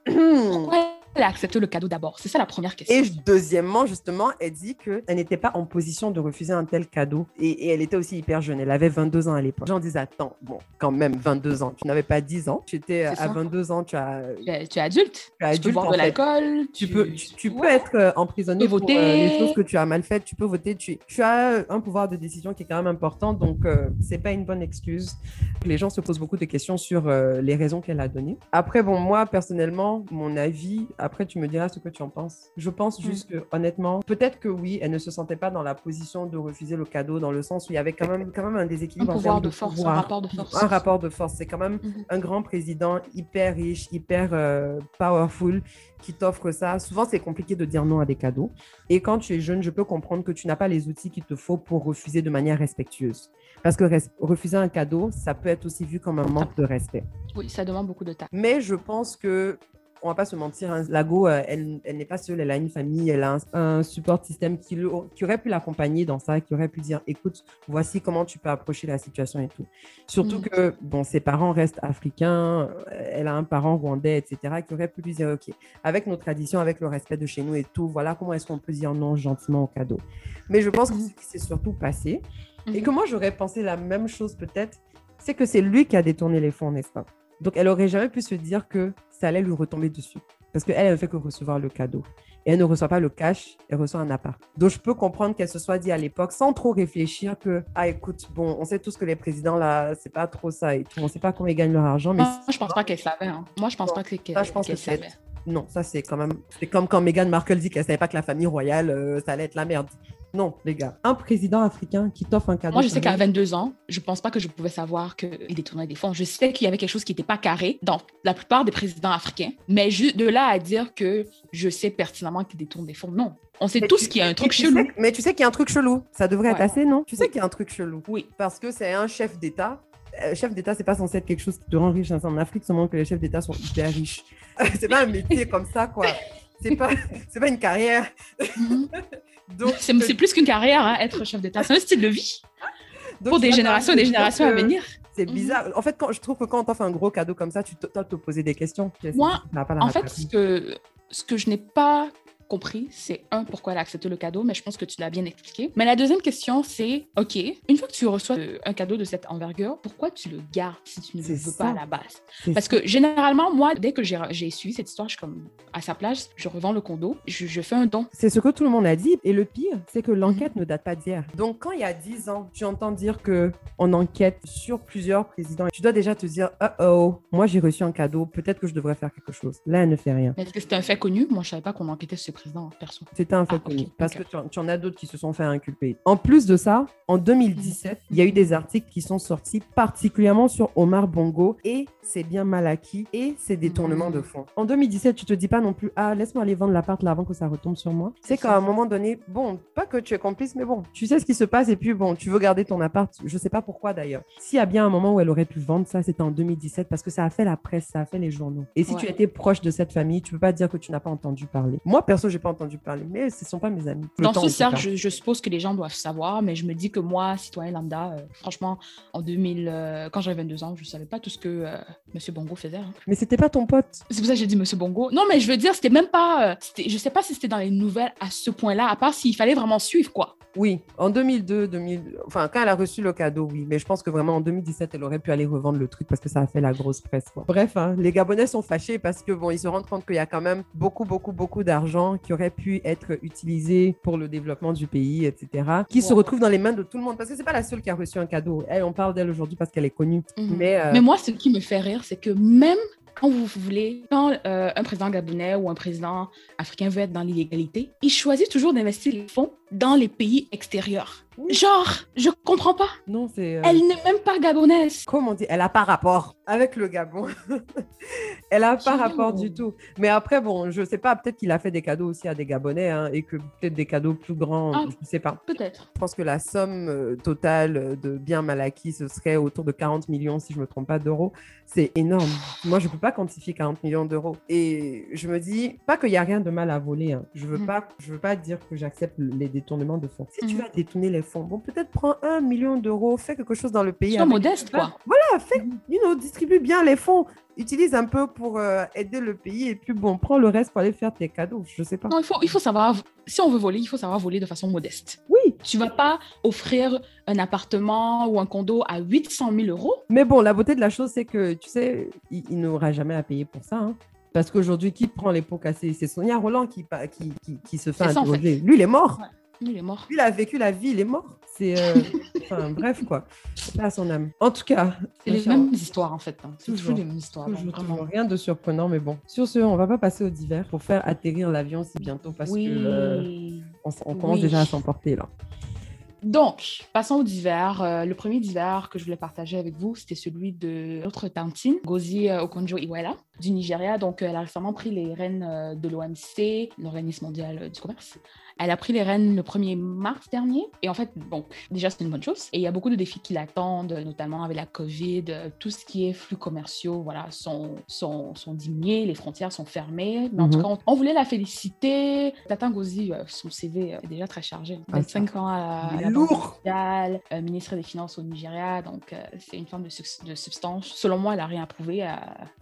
Elle a accepté le cadeau d'abord C'est ça la première question. Et deuxièmement, justement, elle dit qu'elle n'était pas en position de refuser un tel cadeau. Et, et elle était aussi hyper jeune. Elle avait 22 ans à l'époque. J'en disais, attends, bon, quand même, 22 ans. Tu n'avais pas 10 ans. Tu étais à ça. 22 ans, tu as... Tu es, tu es adulte. Tu es Tu adulte, peux boire en de l'alcool. Tu peux, tu, tu peux être euh, emprisonné Tu peux pour euh, les choses que tu as mal faites. Tu peux voter. Tu, tu as un pouvoir de décision qui est quand même important. Donc, euh, c'est pas une bonne excuse. Les gens se posent beaucoup de questions sur euh, les raisons qu'elle a données. Après, bon, moi, personnellement, mon avis, à- Après, tu me diras ce que tu en penses. Je pense Mm. juste que, honnêtement, peut-être que oui, elle ne se sentait pas dans la position de refuser le cadeau, dans le sens où il y avait quand même, quand même un Un déséquilibre en pouvoir de force, un rapport de force. Un rapport de force. C'est quand même Mhm. un grand président hyper riche, hyper euh, powerful qui t'offre ça. Souvent, c'est compliqué de dire non à des cadeaux. Et quand tu es jeune, je peux comprendre que tu n'as pas les outils qu'il te faut pour refuser de manière respectueuse. Parce que res- refuser un cadeau, ça peut être aussi vu comme un manque de respect. Oui, ça demande beaucoup de temps. Mais je pense que, on va pas se mentir, hein, Lago, euh, elle, elle n'est pas seule, elle a une famille, elle a un, un support système qui, le- qui aurait pu l'accompagner dans ça, qui aurait pu dire, écoute, voici comment tu peux approcher la situation et tout. Surtout Mhm. que, bon, ses parents restent africains, euh, elle a un parent rwandais, etc., qui aurait pu lui dire, OK, avec nos traditions, avec le respect de chez nous et tout, voilà comment est-ce qu'on peut dire non gentiment au cadeau. Mais je pense que Mhm. ce qui s'est surtout passé, et Mhm. que moi, j'aurais pensé la même chose peut-être, c'est que c'est lui qui a détourné les fonds, n'est-ce pas? Donc, elle aurait jamais pu se dire que ça allait lui retomber dessus. Parce qu'elle, elle ne fait que recevoir le cadeau. Et elle ne reçoit pas le cash, elle reçoit un appart. Donc, je peux comprendre qu'elle se soit dit à l'époque, sans trop réfléchir, que, ah, écoute, bon, on sait tous que les présidents, là, c'est pas trop ça et tout. On sait pas comment ils gagnent leur argent, mais Moi, je pense pas qu'elle savait. hein. Moi, je pense Bon, pas que- qu'elle que c'est- savait. non, ça, c'est quand même. C'est comme quand Meghan Markle dit qu'elle savait pas que la famille royale, euh, ça allait être la merde. Non, les gars. Un président africain qui t'offre un cadeau. Moi, je sais qu'à 22 ans, je pense pas que je pouvais savoir qu'il détournait des fonds. Je sais qu'il y avait quelque chose qui n'était pas carré dans la plupart des présidents africains, mais juste de là à dire que je sais pertinemment qu'il détourne des fonds, non. On sait Mais tous qu'il y a un truc chelou. sais- mais tu sais qu'il y a un truc chelou. Ça devrait être assez, non? Tu sais Oui. qu'il y a un truc chelou. Oui. Parce que c'est un chef d'État. Euh, chef d'État, c'est pas censé être quelque chose qui te rend riche. hein. En Afrique, seulement que les chefs d'État sont hyper riches. c'est pas un métier comme ça, quoi. C'est pas, c'est pas une carrière. C'est c'est plus qu'une carrière, hein, être chef d'État. C'est un style de vie donc, pour des générations et des générations à venir. C'est Mhm. bizarre. En fait, quand, je trouve que quand on t'offre un gros cadeau comme ça, tu toi, te poser des questions. Moi, En fait, ce que, ce que je n'ai pas compris, c'est un, pourquoi elle a accepté le cadeau, mais je pense que tu l'as bien expliqué. Mais la deuxième question, c'est, OK, une fois que tu reçois euh, un cadeau de cette envergure, pourquoi tu le gardes si tu ne le C'est veux pas à la base? C'est Parce que généralement, moi, dès que j'ai suivi cette histoire, je suis comme, à sa place, je revends le condo, je, je fais un don. C'est ce que tout le monde a dit. Et le pire, c'est que Mhm. l'enquête ne date pas d'hier. Donc, quand il y a 10 ans, tu entends dire que on enquête sur plusieurs présidents, tu dois déjà te dire, oh oh, moi j'ai reçu un cadeau, peut-être que je devrais faire quelque chose. Là, elle ne fait rien. Mais est-ce que c'était un fait connu? Moi, je savais pas qu'on enquêtait sur ce président, perso. C'était un fait Ah. Parce que tu en, as d'autres qui se sont fait inculper. En plus de ça, en 2017, il y a eu des articles qui sont sortis particulièrement sur Omar Bongo et c'est bien mal acquis et ses détournements Mhm. de fonds. En 2017, tu te dis pas non plus, ah, laisse-moi aller vendre l'appart là avant que ça retombe sur moi. C'est qu'à un moment donné, bon, pas que tu es complice, mais bon, tu sais ce qui se passe et puis bon, tu veux garder ton appart. Je sais pas pourquoi d'ailleurs. S'il y a bien un moment où elle aurait pu vendre ça, c'était en 2017 parce que ça a fait la presse, ça a fait les journaux. Et si tu étais proche de cette famille, tu peux pas dire que tu n'as pas entendu parler. Moi, perso, j'ai pas entendu parler, mais ce sont pas mes amis. Dans temps, ce cercle, cas. je, je suppose que les gens doivent savoir, mais je me dis que moi, citoyen lambda, euh, franchement, en 2000, euh, quand j'avais 22 ans, je savais pas tout ce que euh, M. Bongo faisait. hein. Mais c'était pas ton pote. C'est pour ça que j'ai dit M. Bongo. Non, mais je veux dire, c'était même pas. euh, c'était- je sais pas si c'était dans les nouvelles à ce point-là, à part s'il fallait vraiment suivre, quoi. Oui, en 2002, 2000... enfin, quand elle a reçu le cadeau, oui. Mais je pense que vraiment en 2017, elle aurait pu aller revendre le truc parce que ça a fait la grosse presse. quoi. Bref, hein, les Gabonais sont fâchés parce que bon, ils se rendent compte qu'il y a quand même beaucoup, beaucoup, beaucoup d'argent qui aurait pu être utilisé pour le développement du pays, etc. Qui se retrouve dans les mains de tout le monde parce que c'est pas la seule qui a reçu un cadeau. Elle, on parle d'elle aujourd'hui parce qu'elle est connue. Mhm. Mais, euh, Mais moi, ce qui me fait rire, c'est que même quand vous voulez, quand euh, un président gabonais ou un président africain veut être dans l'illégalité, il choisit toujours d'investir les fonds dans les pays extérieurs. Oui. Genre, je comprends pas. non, c'est. euh, Elle n'est même pas gabonaise. Comment dit? Elle a pas rapport avec le Gabon. Elle a pas rapport du tout. Mais après, bon, je sais pas, peut-être qu'il a fait des cadeaux aussi à des Gabonais hein, et que peut-être des cadeaux plus grands, Ah. je sais pas. Peut-être. Je pense que la somme euh, totale de biens mal acquis, ce serait autour de 40 millions, si je me trompe pas, d'euros. C'est énorme. Moi, je peux pas quantifier 40 millions d'euros. Et je me dis, pas qu'il y a rien de mal à voler. hein. Je veux Mhm. pas, je veux pas dire que j'accepte les détournements de fonds. Si tu Mhm. vas détourner les fonds, bon, peut-être prends un million d'euros, fais quelque chose dans le pays. Sois modeste, quoi. Voilà, fais, you know, distribue bien les fonds. Utilise un peu pour euh, aider le pays et puis bon, prends le reste pour aller faire tes cadeaux. Je sais pas. Non, il faut, il faut savoir, si on veut voler, il faut savoir voler de façon modeste. Oui, Tu vas pas offrir un appartement ou un condo à 800 000 euros. mais bon, la beauté de la chose, c'est que tu sais, il, il n'aura jamais à payer pour ça. hein. Parce qu'aujourd'hui, qui prend les pots cassés? C'est Sonia Roland qui, qui, qui, qui se fait ça, en fait. interroger. Lui, il est mort. Ouais. Il est mort. Il a vécu la vie, il est mort. C'est. euh, Enfin, bref, quoi. C'est pas son âme. En tout cas. C'est les mêmes histoires, en fait. Hein. C'est toujours les mêmes histoires. Toujours, toujours, rien de surprenant, mais bon. Sur ce, on va pas passer au divers pour faire atterrir l'avion si bientôt parce que euh, on, commence déjà à s'emporter là. Donc, passons au divers. Euh, le premier divers que je voulais partager avec vous, c'était celui de notre tantine, Gozi euh, Okonjo-Iweala, du Nigeria. Donc, elle a récemment pris les rênes de l'OMC, l'Organisme mondial du commerce. Elle a pris les rênes le 1er mars dernier. Et en fait, bon, déjà, c'est une bonne chose. Et il y a beaucoup de défis qui l'attendent, notamment avec la COVID. Tout ce qui est flux commerciaux, voilà, sont, sont, sont diminués, les frontières sont fermées. Mais en tout mhm. cas, on, voulait la féliciter. Tata Ngozi, euh, son CV est déjà très chargé. 25 ah, ans à, la Lourd. Mondiale, euh, ministre des Finances au Nigeria. Donc, euh, c'est une forme de, de, substance. Selon moi, elle a rien prouvé.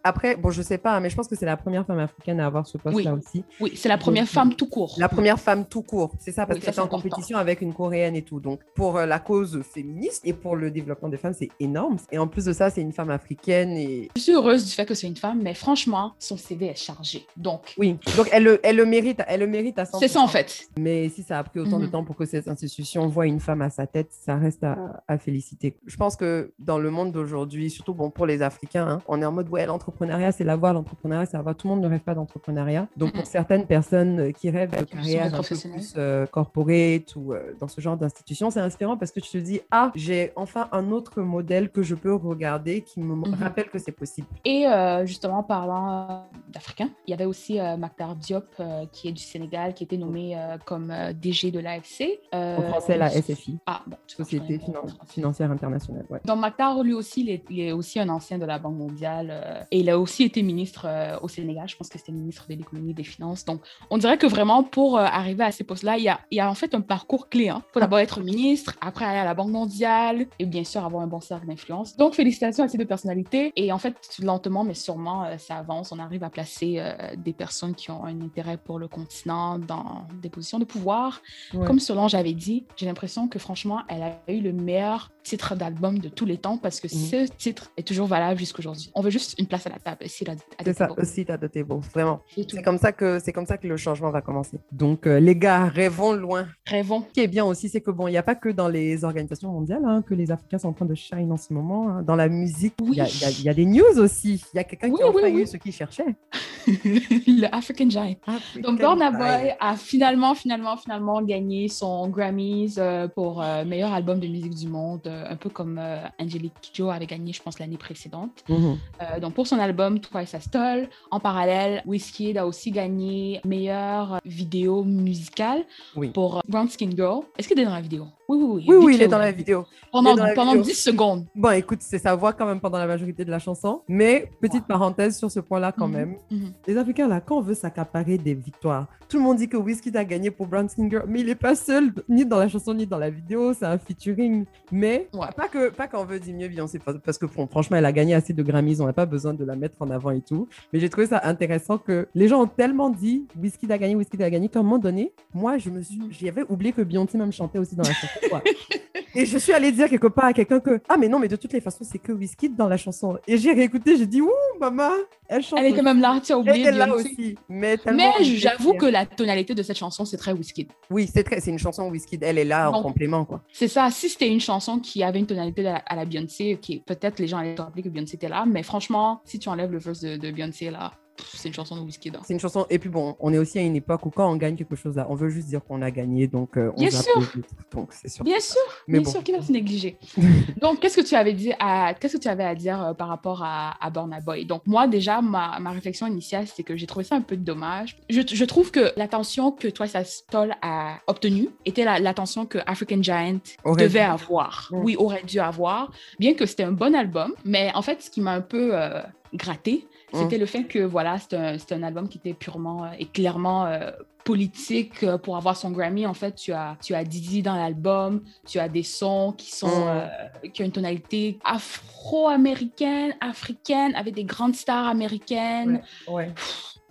Après, bon, je sais pas, mais je pense que c'est la première femme africaine à avoir ce poste-là aussi. Oui, c'est la première femme tout court. La première femme tout C'est ça, parce que qu'elle en compétition avec une coréenne et tout. Donc, pour euh, la cause féministe et pour le développement des femmes, c'est énorme. Et en plus de ça, c'est une femme africaine. Et... Je suis heureuse du fait que c'est une femme, mais franchement, son CV est chargé. Donc. Oui, donc elle le, elle le mérite, elle le mérite à 100%. C'est ça en fait. Mais si ça a pris autant de mhm. temps pour que cette institution voit une femme à sa tête, ça reste à, féliciter. Je pense que dans le monde d'aujourd'hui, surtout bon pour les Africains, hein, on est en mode ouais, l'entrepreneuriat c'est la voie, l'entrepreneuriat c'est la voie. Tout le monde ne rêve pas d'entrepreneuriat. Donc pour certaines personnes qui rêvent de carrière plus euh, corporate ou euh, dans ce genre d'institution, c'est inspirant parce que tu te dis ah j'ai enfin un autre modèle que je peux regarder qui me mhm. rappelle que c'est possible. Et euh, justement parlant d'Africains, il y avait aussi Maktar Diop qui est du Sénégal qui était nommé comme DG de l'AFC. en français la SFI. Ah bon. Société financière internationale. Ouais. Donc Maktar lui aussi il est, il est, aussi un ancien de la Banque mondiale et il a aussi été ministre au Sénégal. Je pense que c'était ministre de l'économie et des finances. Donc on dirait que vraiment pour arriver à ces postes-là, il y a il y a en fait un parcours clé. Il hein. faut d'abord être ministre, après aller à la Banque mondiale et bien sûr avoir un bon cercle d'influence. Donc, félicitations à ces deux personnalités. Et en fait, lentement, mais sûrement, euh, ça avance. On arrive à placer euh, des personnes qui ont un intérêt pour le continent dans des positions de pouvoir. Comme Solange avait dit, j'ai l'impression que franchement, elle a eu le meilleur titre d'album de tous les temps parce que mm. ce titre est toujours valable jusqu'aujourd'hui. On veut juste une place à la table. C'est ça, aussi à de bon, vraiment. C'est comme ça que c'est comme ça que le changement va commencer. Donc euh, les gars, rêvons loin. Rêvons. Ce qui est bien aussi, c'est que bon, il n'y a pas que dans les organisations mondiales hein, que les Africains sont en train de shine en ce moment. Hein. Dans la musique, il y, a des news aussi. Il y a quelqu'un qui a enfin eu ce qu'il cherchait. le African Giant. Donc Burna Boy a finalement, finalement, finalement gagné son Grammys euh, pour euh, meilleur album de musique du monde euh, un peu comme Angelique Joe avait gagné, je pense, l'année précédente. Mhm. Donc, pour son album Twice as Tall, en parallèle, Whiskey a aussi gagné meilleure vidéo musicale pour Brown Skin Girl. Est-ce qu'il est dans la vidéo? Oui, oui, oui. Oui, il est dans la vidéo. Pendant, pendant 10 secondes. Bon, écoute, c'est sa voix quand même pendant la majorité de la chanson. Mais, petite parenthèse sur ce point-là quand mhm, même. Mhm. Les Africains, là, quand on veut s'accaparer des victoires, tout le monde dit que Whiskey a gagné pour Brown Skin Girl, mais il n'est pas seul, ni dans la chanson, ni dans la vidéo. C'est un featuring. Mais, pas que pas qu'on veut diminuer Beyoncé, parce que franchement, elle a gagné assez de Grammys, on n'a pas besoin de la mettre en avant et tout. Mais j'ai trouvé ça intéressant que les gens ont tellement dit Whiskey a gagné, Whiskey a gagné, qu'à un moment donné, moi, je me suis, mhm. j'avais oublié que Beyoncé même chantait aussi dans la chanson. Et je suis allée dire quelque part à quelqu'un que ah mais non mais de toutes les façons c'est que Whiskey dans la chanson. Et j'ai réécouté, j'ai dit ouh maman, elle chante. Elle est quand même là, tu as oublié. Elle est là aussi. Mais, mais j'avoue que la tonalité de cette chanson c'est très Whiskey. Oui c'est très, c'est une chanson Whiskey. Elle est là en complément quoi. C'est ça. Si c'était une chanson qui avait une tonalité à la Beyoncé, qui peut-être les gens allaient te rappeler que Beyoncé était là, mais franchement si tu enlèves le verse de, de Beyoncé là, c'est une chanson de Whisky C'est une chanson. Et puis bon, on est aussi à une époque où quand on gagne quelque chose là, on veut juste dire qu'on a gagné. Donc, euh, on Bien sûr. Donc, c'est sûr. Bien sûr. Mais Bien sûr qu'il va se négliger. donc, qu'est-ce que tu avais dit à, qu'est-ce que tu avais à dire euh, par rapport à, à Burna Boy? Donc, moi, déjà, ma, ma réflexion initiale, c'est que j'ai trouvé ça un peu dommage. Je, je trouve que l'attention que toi, Stoll a obtenue était l'attention que African Giant devait avoir. Oui, aurait dû avoir. Bien que c'était un bon album. Mais en fait, ce qui m'a un peu euh, gratté, c'était le fait que voilà, c'est un, un, album qui était purement euh, et clairement euh, politique euh, pour avoir son Grammy. En fait, tu as, tu as Didi dans l'album, tu as des sons qui sont qui ont une tonalité afro-américaine, africaine, avec des grandes stars américaines. Ouais.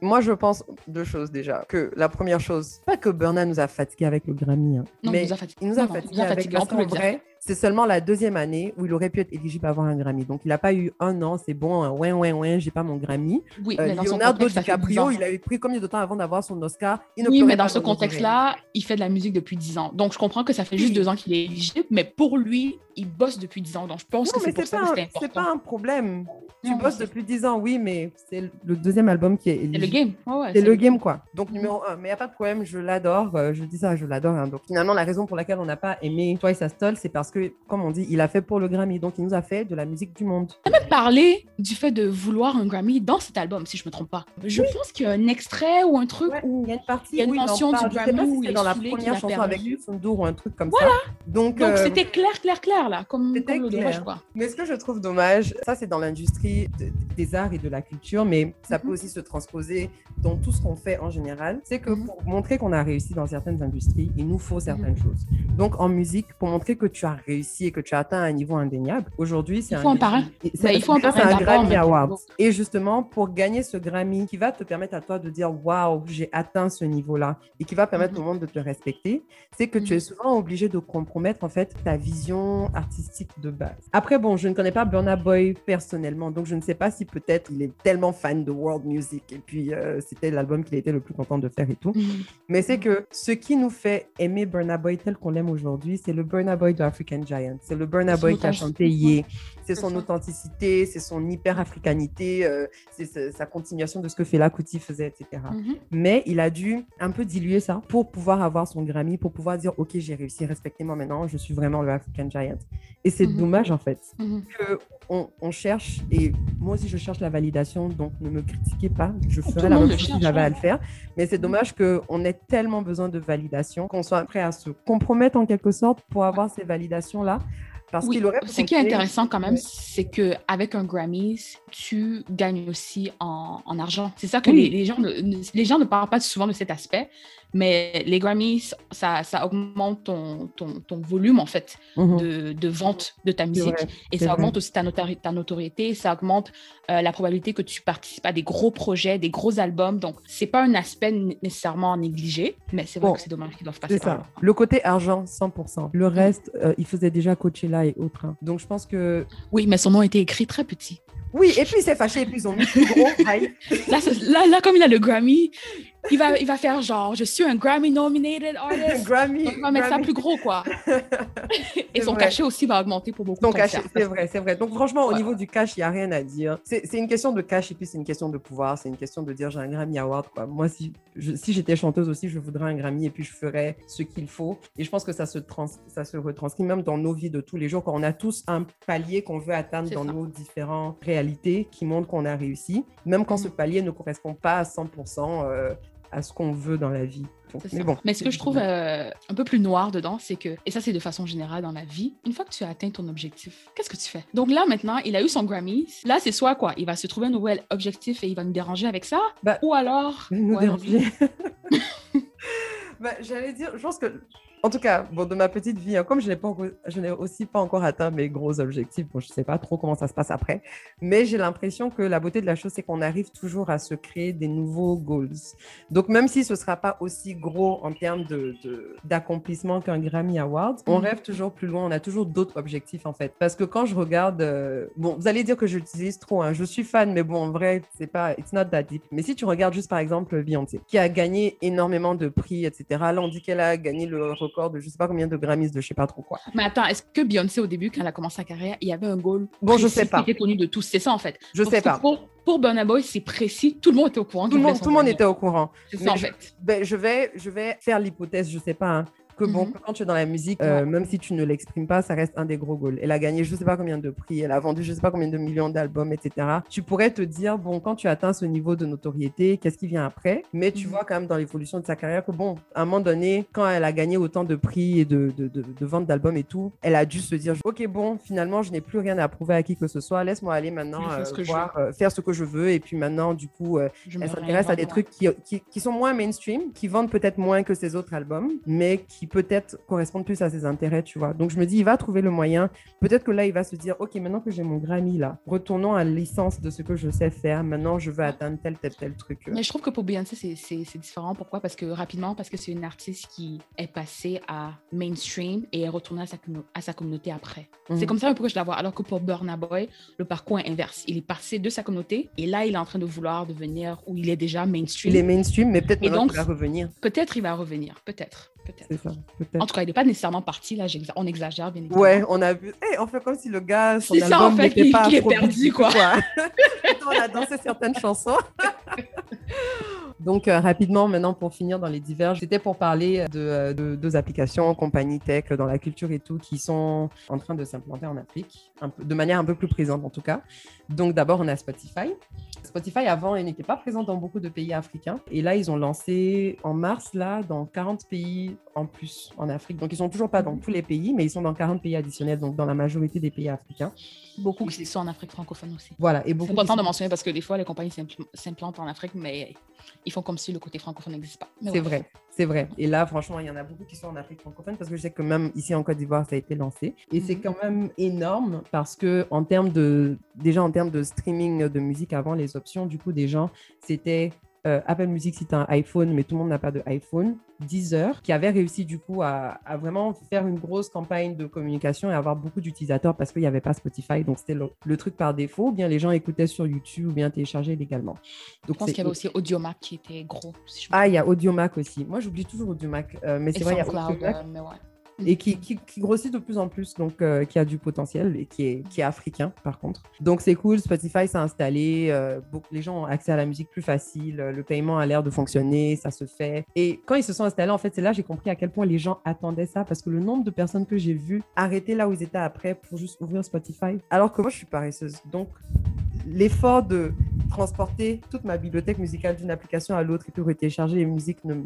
Moi, je pense deux choses déjà. Que la première chose, pas que Burna nous a fatigué avec le Grammy, hein, non, mais il nous a fatigué, il nous a fatigué, avec, parce qu'en vrai, c'est seulement la deuxième année où il aurait pu être éligible à avoir un Grammy. Donc, il n'a pas eu un an, c'est bon, un ouin, ouin, ouin, j'ai pas mon Grammy. Oui, Euh, mais dans son Leonardo contexte, ça fait 10 DiCaprio, il avait pris combien de temps avant d'avoir son Oscar? Il Oui, mais dans ce contexte-là, il fait de la musique depuis 10 ans. Donc, je comprends que ça fait juste deux ans qu'il est éligible, mais pour lui, il bosse depuis 10 ans. Donc, je pense Non, que c'est pour ça pas, que c'est pas un problème. Tu Non, bosses depuis 10 ans, oui, mais c'est le deuxième album qui est C'est le éligible. game. Ouais, ouais, C'est le game, quoi. Donc, numéro un. Mais il n'y a pas de problème, je l'adore. euh, je dis ça, je l'adore. hein. Donc, finalement, la raison pour laquelle on n'a pas aimé Twice as Told, c'est parce que, comme on dit, il a fait pour le Grammy. Donc, il nous a fait de la musique du monde. On a même parlé du fait de vouloir un Grammy dans cet album, si je me trompe pas. Je pense qu'il y a un extrait ou un truc Ouais, où il y a une partie il y a une mention du Grammy pas si c'est dans la première chanson avec perdu. Sundur ou un truc comme ça. Donc, euh, c'était clair, clair, clair, là, comme, C'était comme le clair. dommage, quoi. Mais ce que je trouve dommage, ça c'est dans l'industrie de- des arts et de la culture, mais ça Mhm. peut aussi se transposer dans tout ce qu'on fait en général. C'est que Mhm. pour montrer qu'on a réussi dans certaines industries, il nous faut certaines choses. Donc en musique, pour montrer que tu as réussi et que tu as atteint un niveau indéniable, aujourd'hui c'est un il faut d'abord, Grammy mais- Award. Et justement, pour gagner ce Grammy qui va te permettre à toi de dire waouh, j'ai atteint ce niveau-là et qui va permettre Mhm. au monde de te respecter, c'est que tu Mhm. es souvent obligé de compromettre en fait ta vision artistique de base. Après, bon, je ne connais pas Burna Boy personnellement, donc je ne sais pas si peut-être il est tellement fan de world music et puis euh, c'était l'album qu'il était le plus content de faire et tout. Mhm. Mais c'est que ce qui nous fait aimer Burna Boy tel qu'on l'aime aujourd'hui, c'est le Burna Boy de Giant. C'est le Burna Boy qui a chanté Yeah. C'est son authenticité, c'est son hyper-africanité, euh, c'est sa- continuation de ce que Fela Kuti faisait, etc. Mhm. Mais il a dû un peu diluer ça pour pouvoir avoir son Grammy, pour pouvoir dire Ok, j'ai réussi, respectez-moi maintenant, je suis vraiment le African Giant. Et c'est Mhm. dommage en fait Mhm. que on, on cherche, et moi aussi je cherche la validation, donc ne me critiquez pas, je ferai la même chose si j'avais à le faire. Mais c'est dommage qu'on ait tellement besoin de validation qu'on soit prêt à se compromettre en quelque sorte pour avoir ces validations-là. Parce Oui, qu'il aurait ce qui est intéressant quand même, c'est que avec un Grammy, tu gagnes aussi en, en argent. C'est ça que Oui. les, les gens les gens ne parlent pas souvent de cet aspect, mais les Grammys, ça, ça augmente ton, ton, ton volume en fait Mhm. de, de vente de ta musique vrai, et ça vrai. augmente aussi ta, notori- ta notoriété, ça augmente euh, la probabilité que tu participes à des gros projets, des gros albums. Donc c'est pas un aspect nécessairement négligé, mais c'est vrai Bon, que c'est dommage qu'ils doivent passer C'est par ça. là. Le côté argent, 100%. Le reste, euh, il faisait déjà Coachella et autres. hein. Donc je pense que. Oui, mais son nom a été écrit très petit. Oui, et puis il s'est fâché, et puis ils ont mis plus gros. Là, là, là, comme il a le Grammy, il va, il va faire genre, je suis un Grammy nominated artist. Grammy. Donc, il va mettre ça Grammy. plus gros, quoi. Et son vrai. cachet aussi va augmenter pour beaucoup Son concerts. c'est vrai, c'est vrai. Donc franchement, au Ouais. niveau du cash, il n'y a rien à dire. C'est une question de cash et puis c'est une question de pouvoir. C'est une question de dire j'ai un Grammy Award. Quoi. Moi, si j'étais chanteuse aussi, je voudrais un Grammy et puis je ferais ce qu'il faut. Et je pense que ça se, trans, ça se retranscrit même dans nos vies de tous les jours. Quand on a tous un palier qu'on veut atteindre dans ça. nos différentes réalités qui montrent qu'on a réussi, même quand ce Mhm. palier ne correspond pas à 100% euh, à ce qu'on veut dans la vie. Donc, mais bon. Mais ce que je trouve euh, un peu plus noir dedans, c'est que, et ça c'est de façon générale dans la vie, une fois que tu as atteint ton objectif, qu'est-ce que tu fais? Donc là maintenant, il a eu son Grammy. Là c'est soit quoi? Il va se trouver un nouvel objectif et il va nous déranger avec ça? Bah, ou alors... nous Ouais, déranger. Bah, J'allais dire, je pense que, en tout cas, bon, de ma petite vie, hein, comme je n'ai pas encore- je n'ai aussi pas encore atteint mes gros objectifs, bon, je ne sais pas trop comment ça se passe après, mais j'ai l'impression que la beauté de la chose, c'est qu'on arrive toujours à se créer des nouveaux goals. Donc, même si ce ne sera pas aussi gros en termes de- de- d'accomplissement qu'un Grammy Award, on Mhm. rêve toujours plus loin, on a toujours d'autres objectifs, en fait. Parce que quand je regarde, euh, bon, vous allez dire que j'utilise trop, hein, je suis fan, mais bon, en vrai, c'est pas, it's not that deep. Mais si tu regardes juste, par exemple, Beyoncé, qui a gagné énormément de prix, etc., là, on dit qu'elle a gagné le record de je sais pas combien de Grammys, de je sais pas trop quoi. Mais attends, est-ce que Beyoncé, au début, quand elle a commencé sa carrière, il y avait un goal Bon, je sais pas. qui était connu de tous? C'est ça, en fait. Je Donc, sais pas. Pour, pour Burna Boy, c'est précis. Tout le monde était au courant. Tout le monde, tout le monde était au courant. C'est ça, mais en je- fait. Ben, je, vais, je vais faire l'hypothèse, je sais pas, hein, que bon, Mhm. quand tu es dans la musique, euh, même si tu ne l'exprimes pas, ça reste un des gros goals. Elle a gagné je sais pas combien de prix, elle a vendu je sais pas combien de millions d'albums, etc. Tu pourrais te dire, bon, quand tu atteins ce niveau de notoriété, qu'est-ce qui vient après? Mais tu Mhm. vois quand même dans l'évolution de sa carrière que, bon, à un moment donné, quand elle a gagné autant de prix et de, de, de, de ventes d'albums et tout, elle a dû se dire, ok, bon, finalement, je n'ai plus rien à prouver à qui que ce soit, laisse-moi aller maintenant euh, ce que je voir, euh, faire ce que je veux. Et puis maintenant, du coup, Je elle s'intéresse à des trucs qui, qui, qui sont moins mainstream, qui vendent peut-être moins que ses autres albums, mais qui peut-être correspondent plus à ses intérêts, tu vois. Donc je me dis, il va trouver le moyen. Peut-être que là, il va se dire, ok, maintenant que j'ai mon Grammy là, retournons à l'essence de ce que je sais faire. Maintenant, je veux atteindre tel, tel, tel truc. Mais je trouve que pour Beyoncé, c'est différent. Pourquoi? Parce que rapidement, parce que c'est une artiste qui est passée à mainstream et est retournée à sa, à sa communauté après. C'est mhm. comme ça un peu que je la vois. Alors que pour Burna Boy, le parcours est inverse. Il est passé de sa communauté et là, il est en train de vouloir devenir où il est déjà mainstream. Il est mainstream, mais peut-être qu'il va revenir. Peut-être il va revenir, peut-être. Peut-être. En tout cas, il n'est pas nécessairement parti, là, on exagère bien évidemment. Ouais, on a vu, on fait comme si le gars, son album ça, en fait, il, pas est perdu, quoi. on a dansé certaines chansons. Donc, euh, rapidement, maintenant, pour finir dans les divers, c'était pour parler de, euh, de, deux applications, compagnies tech, dans la culture et tout, qui sont en train de s'implanter en Afrique, un peu, de manière un peu plus présente en tout cas. Donc, d'abord, on a Spotify. Spotify, avant, il n'était pas présent dans beaucoup de pays africains. Et là, ils ont lancé en mars, là, dans 40 pays en plus en Afrique. Donc, ils sont toujours pas dans tous les pays, mais ils sont dans 40 pays additionnels, donc dans la majorité des pays africains. Beaucoup qui sont en Afrique francophone aussi. Voilà. Et beaucoup. C'est important de mentionner parce que des fois, les compagnies s'implantent en Afrique, mais ils font comme si le côté francophone n'existe pas. C'est vrai, c'est vrai. Et là, franchement, il y en a beaucoup qui sont en Afrique francophone parce que je sais que même ici en Côte d'Ivoire, ça a été lancé. Et c'est mhm. quand même énorme parce que en termes de, déjà en termes de streaming de musique avant, les options du coup des gens, c'était euh, Apple Music si tu as un iPhone, mais tout le monde n'a pas de iPhone, Deezer, qui avait réussi du coup à, vraiment faire une grosse campagne de communication et avoir beaucoup d'utilisateurs parce qu'il n'y avait pas Spotify, donc c'était le, truc par défaut, ou bien les gens écoutaient sur YouTube ou bien téléchargeaient légalement. Donc, Je pense qu'il y avait aussi Audiomack qui était gros. ah, il y a Audiomack aussi. Moi, j'oublie toujours Audiomack, euh, mais c'est vrai, il y a Audiomack. Euh, ouais et qui, grossit de plus en plus, donc euh, qui a du potentiel et qui est, qui est africain par contre. Donc c'est cool, Spotify s'est installé, euh, beaucoup, les gens ont accès à la musique plus facile, le paiement a l'air de fonctionner, ça se fait. Et quand ils se sont installés, en fait, c'est là j'ai compris à quel point les gens attendaient ça parce que le nombre de personnes que j'ai vues arrêter là où ils étaient après pour juste ouvrir Spotify, alors que moi je suis paresseuse. Donc l'effort de transporter toute ma bibliothèque musicale d'une application à l'autre et puis télécharger les musiques ne me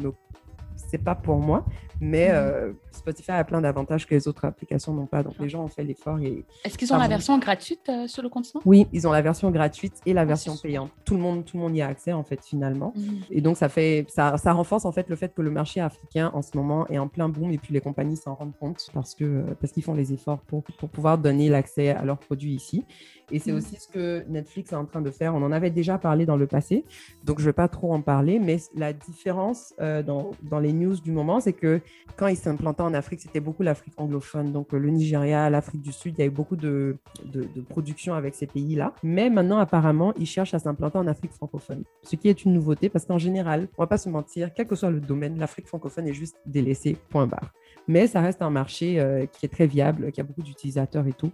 c'est pas pour moi, mais mhm. euh, Spotify a plein d'avantages que les autres applications n'ont pas. Donc les gens ont fait l'effort. Et... Est-ce qu'ils ont la version gratuite euh, sur le continent? Oui, ils ont la version gratuite et la ah, version payante. Tout le monde, tout le monde y a accès en fait finalement. Mhm. Et donc ça fait, ça, ça, renforce en fait le fait que le marché africain en ce moment est en plein boom et puis les compagnies s'en rendent compte parce que parce qu'ils font les efforts pour pour pouvoir donner l'accès à leurs produits ici. Et c'est mm. aussi ce que Netflix est en train de faire. On en avait déjà parlé dans le passé, donc je ne vais pas trop en parler, mais la différence euh, dans, dans, les news du moment, c'est que quand ils s'implantaient en Afrique, c'était beaucoup l'Afrique anglophone, donc le Nigeria, l'Afrique du Sud, il y a eu beaucoup de, de, production avec ces pays-là. Mais maintenant, apparemment, ils cherchent à s'implanter en Afrique francophone, ce qui est une nouveauté parce qu'en général, on va pas se mentir, quel que soit le domaine, l'Afrique francophone est juste délaissée, point barre. Mais ça reste un marché euh, qui est très viable, qui a beaucoup d'utilisateurs et tout.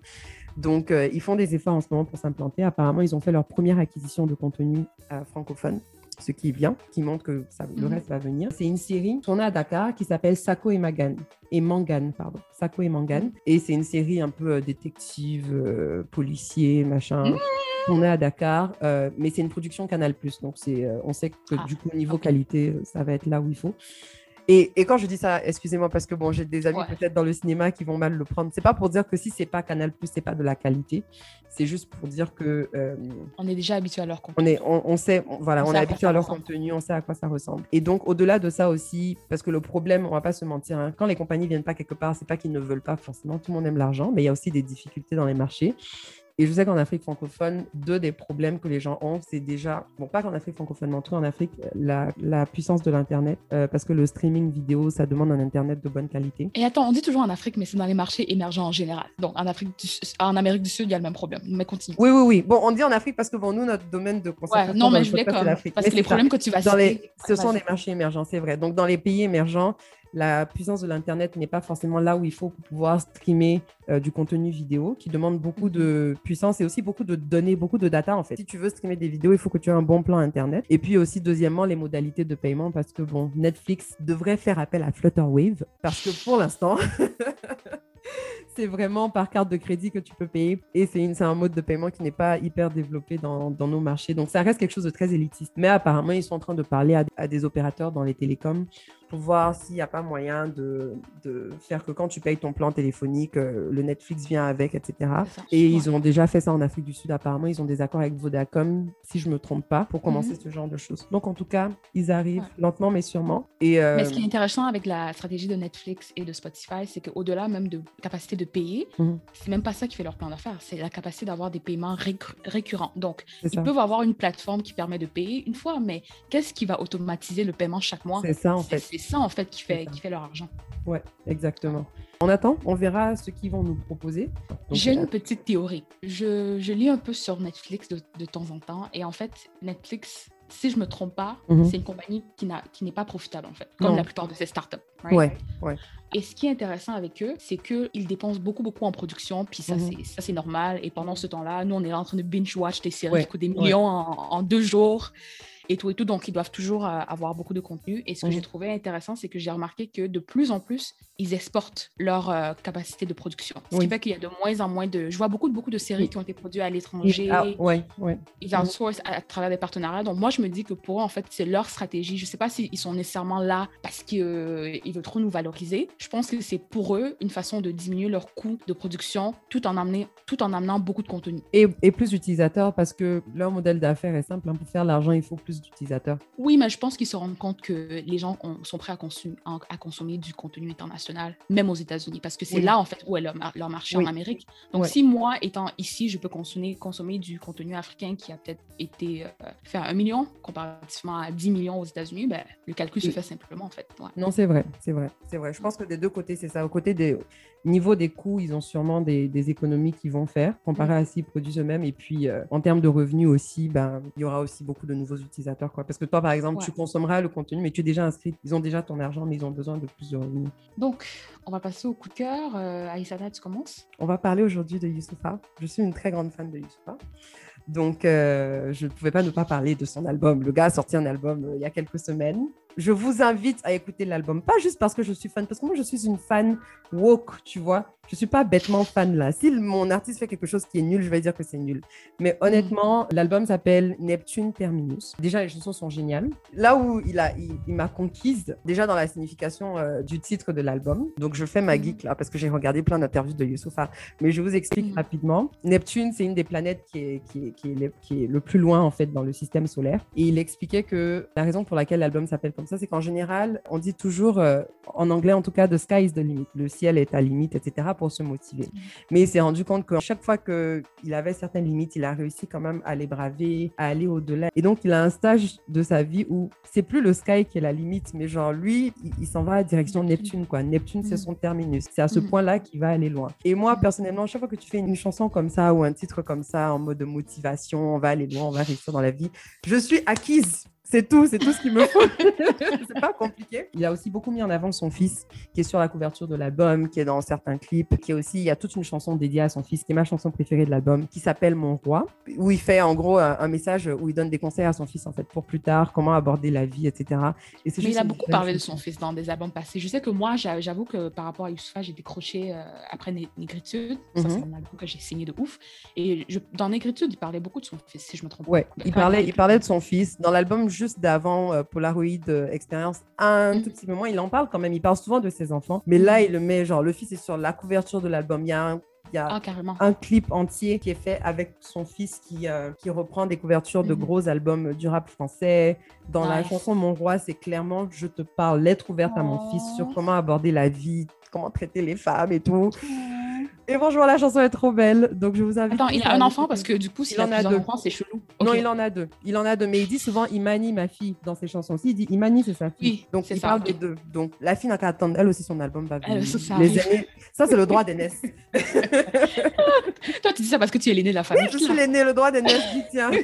Donc, euh, ils font des efforts en ce moment pour s'implanter. Apparemment, ils ont fait leur première acquisition de contenu euh, francophone ce qui vient, qui montre que ça, le mhm. reste va venir. C'est une série tournée à Dakar qui s'appelle Sako et Magan. Et Mangan, pardon. Sako et Mangan. Mhm. Et c'est une série un peu euh, détective, policier, machin. Mhm. tournée à Dakar, mais c'est une production Canal+. Donc, c'est, on sait que ah, du coup, niveau qualité, ça va être là où il faut. Et, quand je dis ça, excusez-moi, parce que bon, j'ai des amis peut-être dans le cinéma qui vont mal le prendre. C'est pas pour dire que si c'est pas Canal Plus, c'est pas de la qualité. C'est juste pour dire que. Euh, on est déjà habitué à leur contenu. On, est, on, sait, voilà, on, est habitué à leur contenu, on sait à quoi ça ressemble. Et donc, au-delà de ça aussi, parce que le problème, on va pas se mentir, hein, quand les compagnies viennent pas quelque part, c'est pas qu'ils ne veulent pas forcément. Tout le monde aime l'argent, mais il y a aussi des difficultés dans les marchés. Et je sais qu'en Afrique francophone, deux des problèmes que les gens ont, c'est déjà, bon, pas qu'en Afrique francophone, mais en tout en Afrique, la, la puissance de l'Internet, euh, parce que le streaming vidéo, ça demande un Internet de bonne qualité. Et attends, on dit toujours en Afrique, mais c'est dans les marchés émergents en général. Donc, en, Afrique en Amérique du Sud, il y a le même problème. Mais continue. Oui, oui, oui. Bon, on dit en Afrique parce que, bon, nous, notre domaine de concentration. Ouais, non, mais je voulais comme. Parce que les problèmes que tu vas dans les, Ce sont des marchés émergents, c'est vrai. Donc, dans les pays émergents, la puissance de l'Internet n'est pas forcément là où il faut pour pouvoir streamer euh, du contenu vidéo, qui demande beaucoup de puissance et aussi beaucoup de données, beaucoup de data en fait. Si tu veux streamer des vidéos, il faut que tu aies un bon plan Internet. Et puis aussi, deuxièmement, les modalités de paiement, parce que bon, Netflix devrait faire appel à Flutterwave, parce que pour l'instant... c'est vraiment par carte de crédit que tu peux payer. Et c'est un mode de paiement qui n'est pas hyper développé dans, dans, nos marchés. Donc, ça reste quelque chose de très élitiste. Mais apparemment, ils sont en train de parler à, à des opérateurs dans les télécoms pour voir s'il n'y a pas moyen de, de, faire que quand tu payes ton plan téléphonique, euh, le Netflix vient avec, etc. Et ils ont déjà fait ça en Afrique du Sud. Apparemment, ils ont des accords avec Vodacom, si je ne me trompe pas, pour commencer mhm. ce genre de choses. Donc, en tout cas, ils arrivent lentement mais sûrement. Et, euh, Mais ce qui est intéressant avec la stratégie de Netflix et de Spotify, c'est qu'au-delà même de capacité de payer, mhm. c'est même pas ça qui fait leur plan d'affaires, c'est la capacité d'avoir des paiements récurrents. Donc, ils peuvent avoir une plateforme qui permet de payer une fois, mais qu'est-ce qui va automatiser le paiement chaque mois? C'est ça, en fait ça, en fait, qui fait, qui fait leur argent. Ouais, exactement. On attend, on verra ce qu'ils vont nous proposer. J'ai une petite théorie. Je, je, lis un peu sur Netflix de, de, temps en temps et en fait, Netflix, si je me trompe pas, mhm. c'est une compagnie qui n'est pas profitable en fait, comme la plupart de ces startups. Right? Ouais, ouais. Et ce qui est intéressant avec eux, c'est qu'ils dépensent beaucoup, beaucoup en production, puis ça, mhm. ça c'est normal. Et pendant ce temps-là, nous, on est en train de binge-watch des séries qui coûtent des millions en, en, deux jours et tout et tout. Donc, ils doivent toujours euh, avoir beaucoup de contenu. Et ce que j'ai mhm. trouvé intéressant, c'est que j'ai remarqué que de plus en plus, ils exportent leur euh, capacité de production. Ce qui fait qu'il y a de moins en moins de. Je vois beaucoup, beaucoup de séries qui ont été produites à l'étranger. Ah, ouais, ouais. Ils outsourcent à, travers des partenariats. Donc, moi, je me dis que pour eux, en fait, c'est leur stratégie. Je ne sais pas s'ils sont nécessairement là parce qu'ils euh, veulent trop nous valoriser. Je pense que c'est pour eux une façon de diminuer leur coût de production tout en, amener, tout en amenant beaucoup de contenu. Et, et plus d'utilisateurs parce que leur modèle d'affaires est simple. Hein. Pour faire l'argent, il faut plus d'utilisateurs. Oui, mais je pense qu'ils se rendent compte que les gens sont prêts à, consommer, à consommer du contenu international, même aux États-Unis, parce que c'est là, en fait, où est leur, marché en Amérique. Donc, si moi, étant ici, je peux consommer, consommer du contenu africain qui a peut-être été euh, fait à 1 million, comparativement à 10 millions aux États-Unis, ben, le calcul se fait simplement, en fait. Non, c'est vrai, c'est vrai, c'est vrai. Je pense que des deux côtés, c'est ça. Au côté des niveau des coûts, ils ont sûrement des, économies qu'ils vont faire comparé à s'ils produisent eux-mêmes. Et puis, euh, en termes de revenus aussi, ben, il y aura aussi beaucoup de nouveaux utilisateurs. Quoi. Parce que toi, par exemple, tu consommeras le contenu, mais tu es déjà inscrit. Ils ont déjà ton argent, mais ils ont besoin de plus de revenus. Donc, on va passer au coup de cœur. Euh, Aïssana, tu commences On va parler aujourd'hui de Youssoufa. Je suis une très grande fan de Youssoufa. Donc, euh, je ne pouvais pas ne pas parler de son album. Le gars a sorti un album euh, il y a quelques semaines. Je vous invite à écouter l'album, pas juste parce que je suis fan, parce que moi, je suis une fan woke, tu vois. Je suis pas bêtement fan là. Si mon artiste fait quelque chose qui est nul, je vais dire que c'est nul. Mais honnêtement, l'album s'appelle Neptune Terminus. Déjà, les chansons sont géniales. Là où il a, il, m'a conquise, déjà dans la signification euh, du titre de l'album. Donc, je fais ma mhm. geek là parce que j'ai regardé plein d'interviews de Youssoufa. Mais je vous explique mhm. rapidement. Neptune, c'est une des planètes qui est, qui, est, qui, est qui est le plus loin en fait dans le système solaire. Et il expliquait que la raison pour laquelle l'album s'appelle comme ça, c'est qu'en général, on dit toujours, euh, en anglais en tout cas, the sky is the limit. Le ciel est à limite, etc pour se motiver. Mais il s'est rendu compte que chaque fois qu'il avait certaines limites, il a réussi quand même à les braver, à aller au-delà. Et donc, il a un stage de sa vie où c'est plus le sky qui est la limite, mais genre, lui, il, s'en va à direction Neptune, quoi. Neptune, c'est mm. son terminus. C'est à ce mm. point-là qu'il va aller loin. Et moi, mm. personnellement, chaque fois que tu fais une chanson comme ça ou un titre comme ça en mode de motivation, on va aller loin, on va réussir dans la vie, je suis acquise c'est tout, c'est tout ce qu'il me faut. c'est pas compliqué. Il a aussi beaucoup mis en avant son fils, qui est sur la couverture de l'album, qui est dans certains clips, qui est aussi, il y a toute une chanson dédiée à son fils, qui est ma chanson préférée de l'album, qui s'appelle Mon Roi, où il fait en gros un, message où il donne des conseils à son fils, en fait, pour plus tard, comment aborder la vie, etc. Et Mais il a beaucoup parlé de son fils dans des albums passés. Je sais que moi, j'avoue que par rapport à Youssoufa, j'ai décroché euh, après Négritude. Ça, c'est mhm. un album que j'ai signé de ouf. Et je, dans Négritude, il parlait beaucoup de son fils, si je me trompe pas. Ouais, il parlait, il parlait de son fils. Dans l'album, juste d'avant euh, Polaroid euh, Experience, un mm. tout petit moment, il en parle quand même. Il parle souvent de ses enfants. Mais là, il le met, genre, le fils est sur la couverture de l'album. Il y a un il y a un clip entier qui est fait avec son fils qui, euh, qui reprend des couvertures de mm-hmm. gros albums du rap français. Dans la chanson Mon roi, c'est clairement je te parle, lettre ouverte à mon fils sur oh. comment aborder la vie, comment traiter les femmes et tout. Et franchement, la chanson est trop belle. Donc, je vous invite. Attends, il a un enfant parce que du coup, s'il en a deux enfants, c'est chelou. Non, il en a deux. Il en a deux. Mais il dit souvent Imani, ma fille, dans ses chansons aussi. Il dit Imani, c'est sa fille. donc, il ça, parle des deux. Donc, la fille n'a qu'à attendre. Elle aussi, son album va venir. Ça, Les ça c'est le droit d'aînesse. Toi, tu dis ça parce que tu es l'aîné de la famille. je suis l'aîné, le droit d'aînesse. tiens.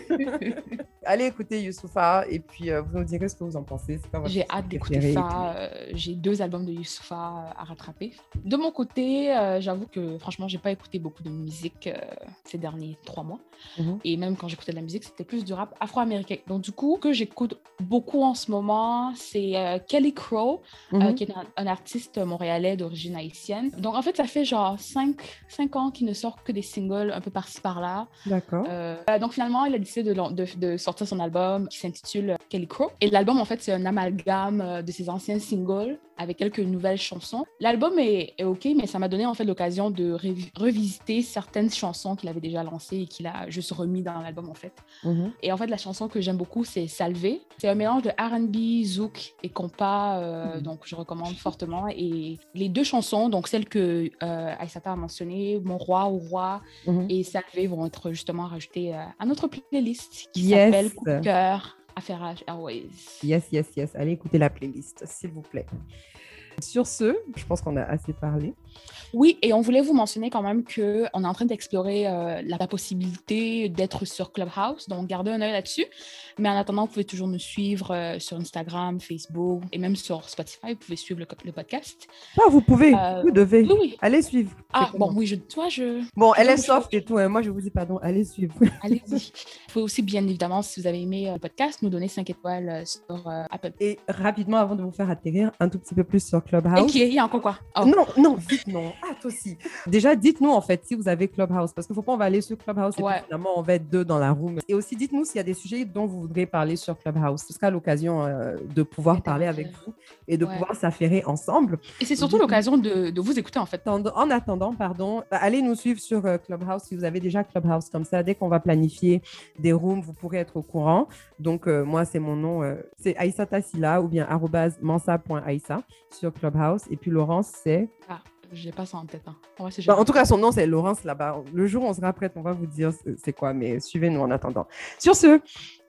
allez écouter Youssoufa et puis euh, vous nous direz ce que vous en pensez. J'ai hâte d'écouter ça. Euh, J'ai deux albums de Youssoufa à rattraper. De mon côté, euh, j'avoue que franchement, j'ai pas écouté beaucoup de musique euh, ces derniers trois mois. Mhm. Et même quand j'écoutais de la musique, c'était plus du rap afro-américain. Donc du coup, que j'écoute beaucoup en ce moment, c'est euh, Kelly Crow, euh, Mhm. qui est un, un artiste montréalais d'origine haïtienne. Donc en fait, ça fait genre cinq, cinq ans qu'il ne sort que des singles un peu par-ci par-là. D'accord. Euh, donc finalement, il a décidé de, de- de sortir son album qui s'intitule Kelly Crow. Et l'album, en fait, c'est un amalgame de ses anciens singles avec quelques nouvelles chansons. L'album est, est OK, mais ça m'a donné en fait l'occasion de revi- revisiter certaines chansons qu'il avait déjà lancées et qu'il a juste remis dans l'album en fait. Mhm. Et en fait, la chanson que j'aime beaucoup, c'est Salvé. C'est un mélange de R&B, zouk et compas, euh, Mhm. donc je recommande fortement. Et les deux chansons, donc celle que euh, Aïssata a mentionnée, Mon roi ou roi Mhm. et Salvé, vont être justement rajoutées euh, à notre playlist qui Yes. s'appelle Coup de cœur, Affairage Airways. Yes, yes, yes. Allez écouter la playlist, s'il vous plaît. Sur ce, je pense qu'on a assez parlé. Oui, et on voulait vous mentionner quand même qu'on est en train d'explorer euh, la, la possibilité d'être sur Clubhouse, donc gardez un œil là-dessus. Mais en attendant, vous pouvez toujours nous suivre euh, sur Instagram, Facebook et même sur Spotify. Vous pouvez suivre le, podcast. Ah, vous pouvez, Euh, vous devez. Oui, oui. Allez suivre. Ah, bon, oui, je, toi, je. Bon, elle est soft et tout. hein. Moi, je vous dis pardon. Allez suivre. Allez-y. Vous pouvez aussi, bien évidemment, si vous avez aimé le podcast, nous donner 5 étoiles sur Apple. Et rapidement, avant de vous faire atterrir, un tout petit peu plus sur Clubhouse. est, il y a encore quoi? Oh. Non, non, vite non. Ah, toi aussi. Déjà, dites-nous en fait si vous avez Clubhouse, parce qu'il faut pas on va aller sur Clubhouse et Ouais. puis finalement on va être deux dans la room. Et aussi, dites-nous s'il y a des sujets dont vous voudrez parler sur Clubhouse. Ce sera l'occasion euh, de pouvoir parler avec vous et de Ouais. pouvoir s'affairer ensemble. Et c'est surtout l'occasion de, de vous écouter, en fait. En, en attendant, pardon, bah, allez nous suivre sur euh, Clubhouse si vous avez déjà Clubhouse. Comme ça, dès qu'on va planifier des rooms, vous pourrez être au courant. Donc, euh, moi, c'est mon nom, c'est Aïssa Tassila ou bien mansa.aïssa sur Clubhouse. Et puis, Laurence, c'est. Ah, j'ai pas ça en tête. Hein. Ouais, Bah, en tout cas, son nom, c'est Laurence là-bas. Le jour où on sera prête, on va vous dire c'est- c'est quoi, mais suivez-nous en attendant. Sur ce,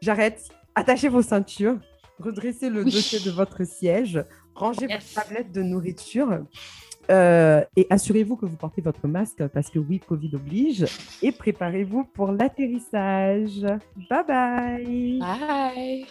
j'arrête. Attachez vos ceintures, redressez le Oui. dossier de votre siège, rangez Yes. votre tablette de nourriture. euh, et assurez-vous que vous portez votre masque parce que oui, Covid oblige. Et préparez-vous pour l'atterrissage. Bye bye. Bye.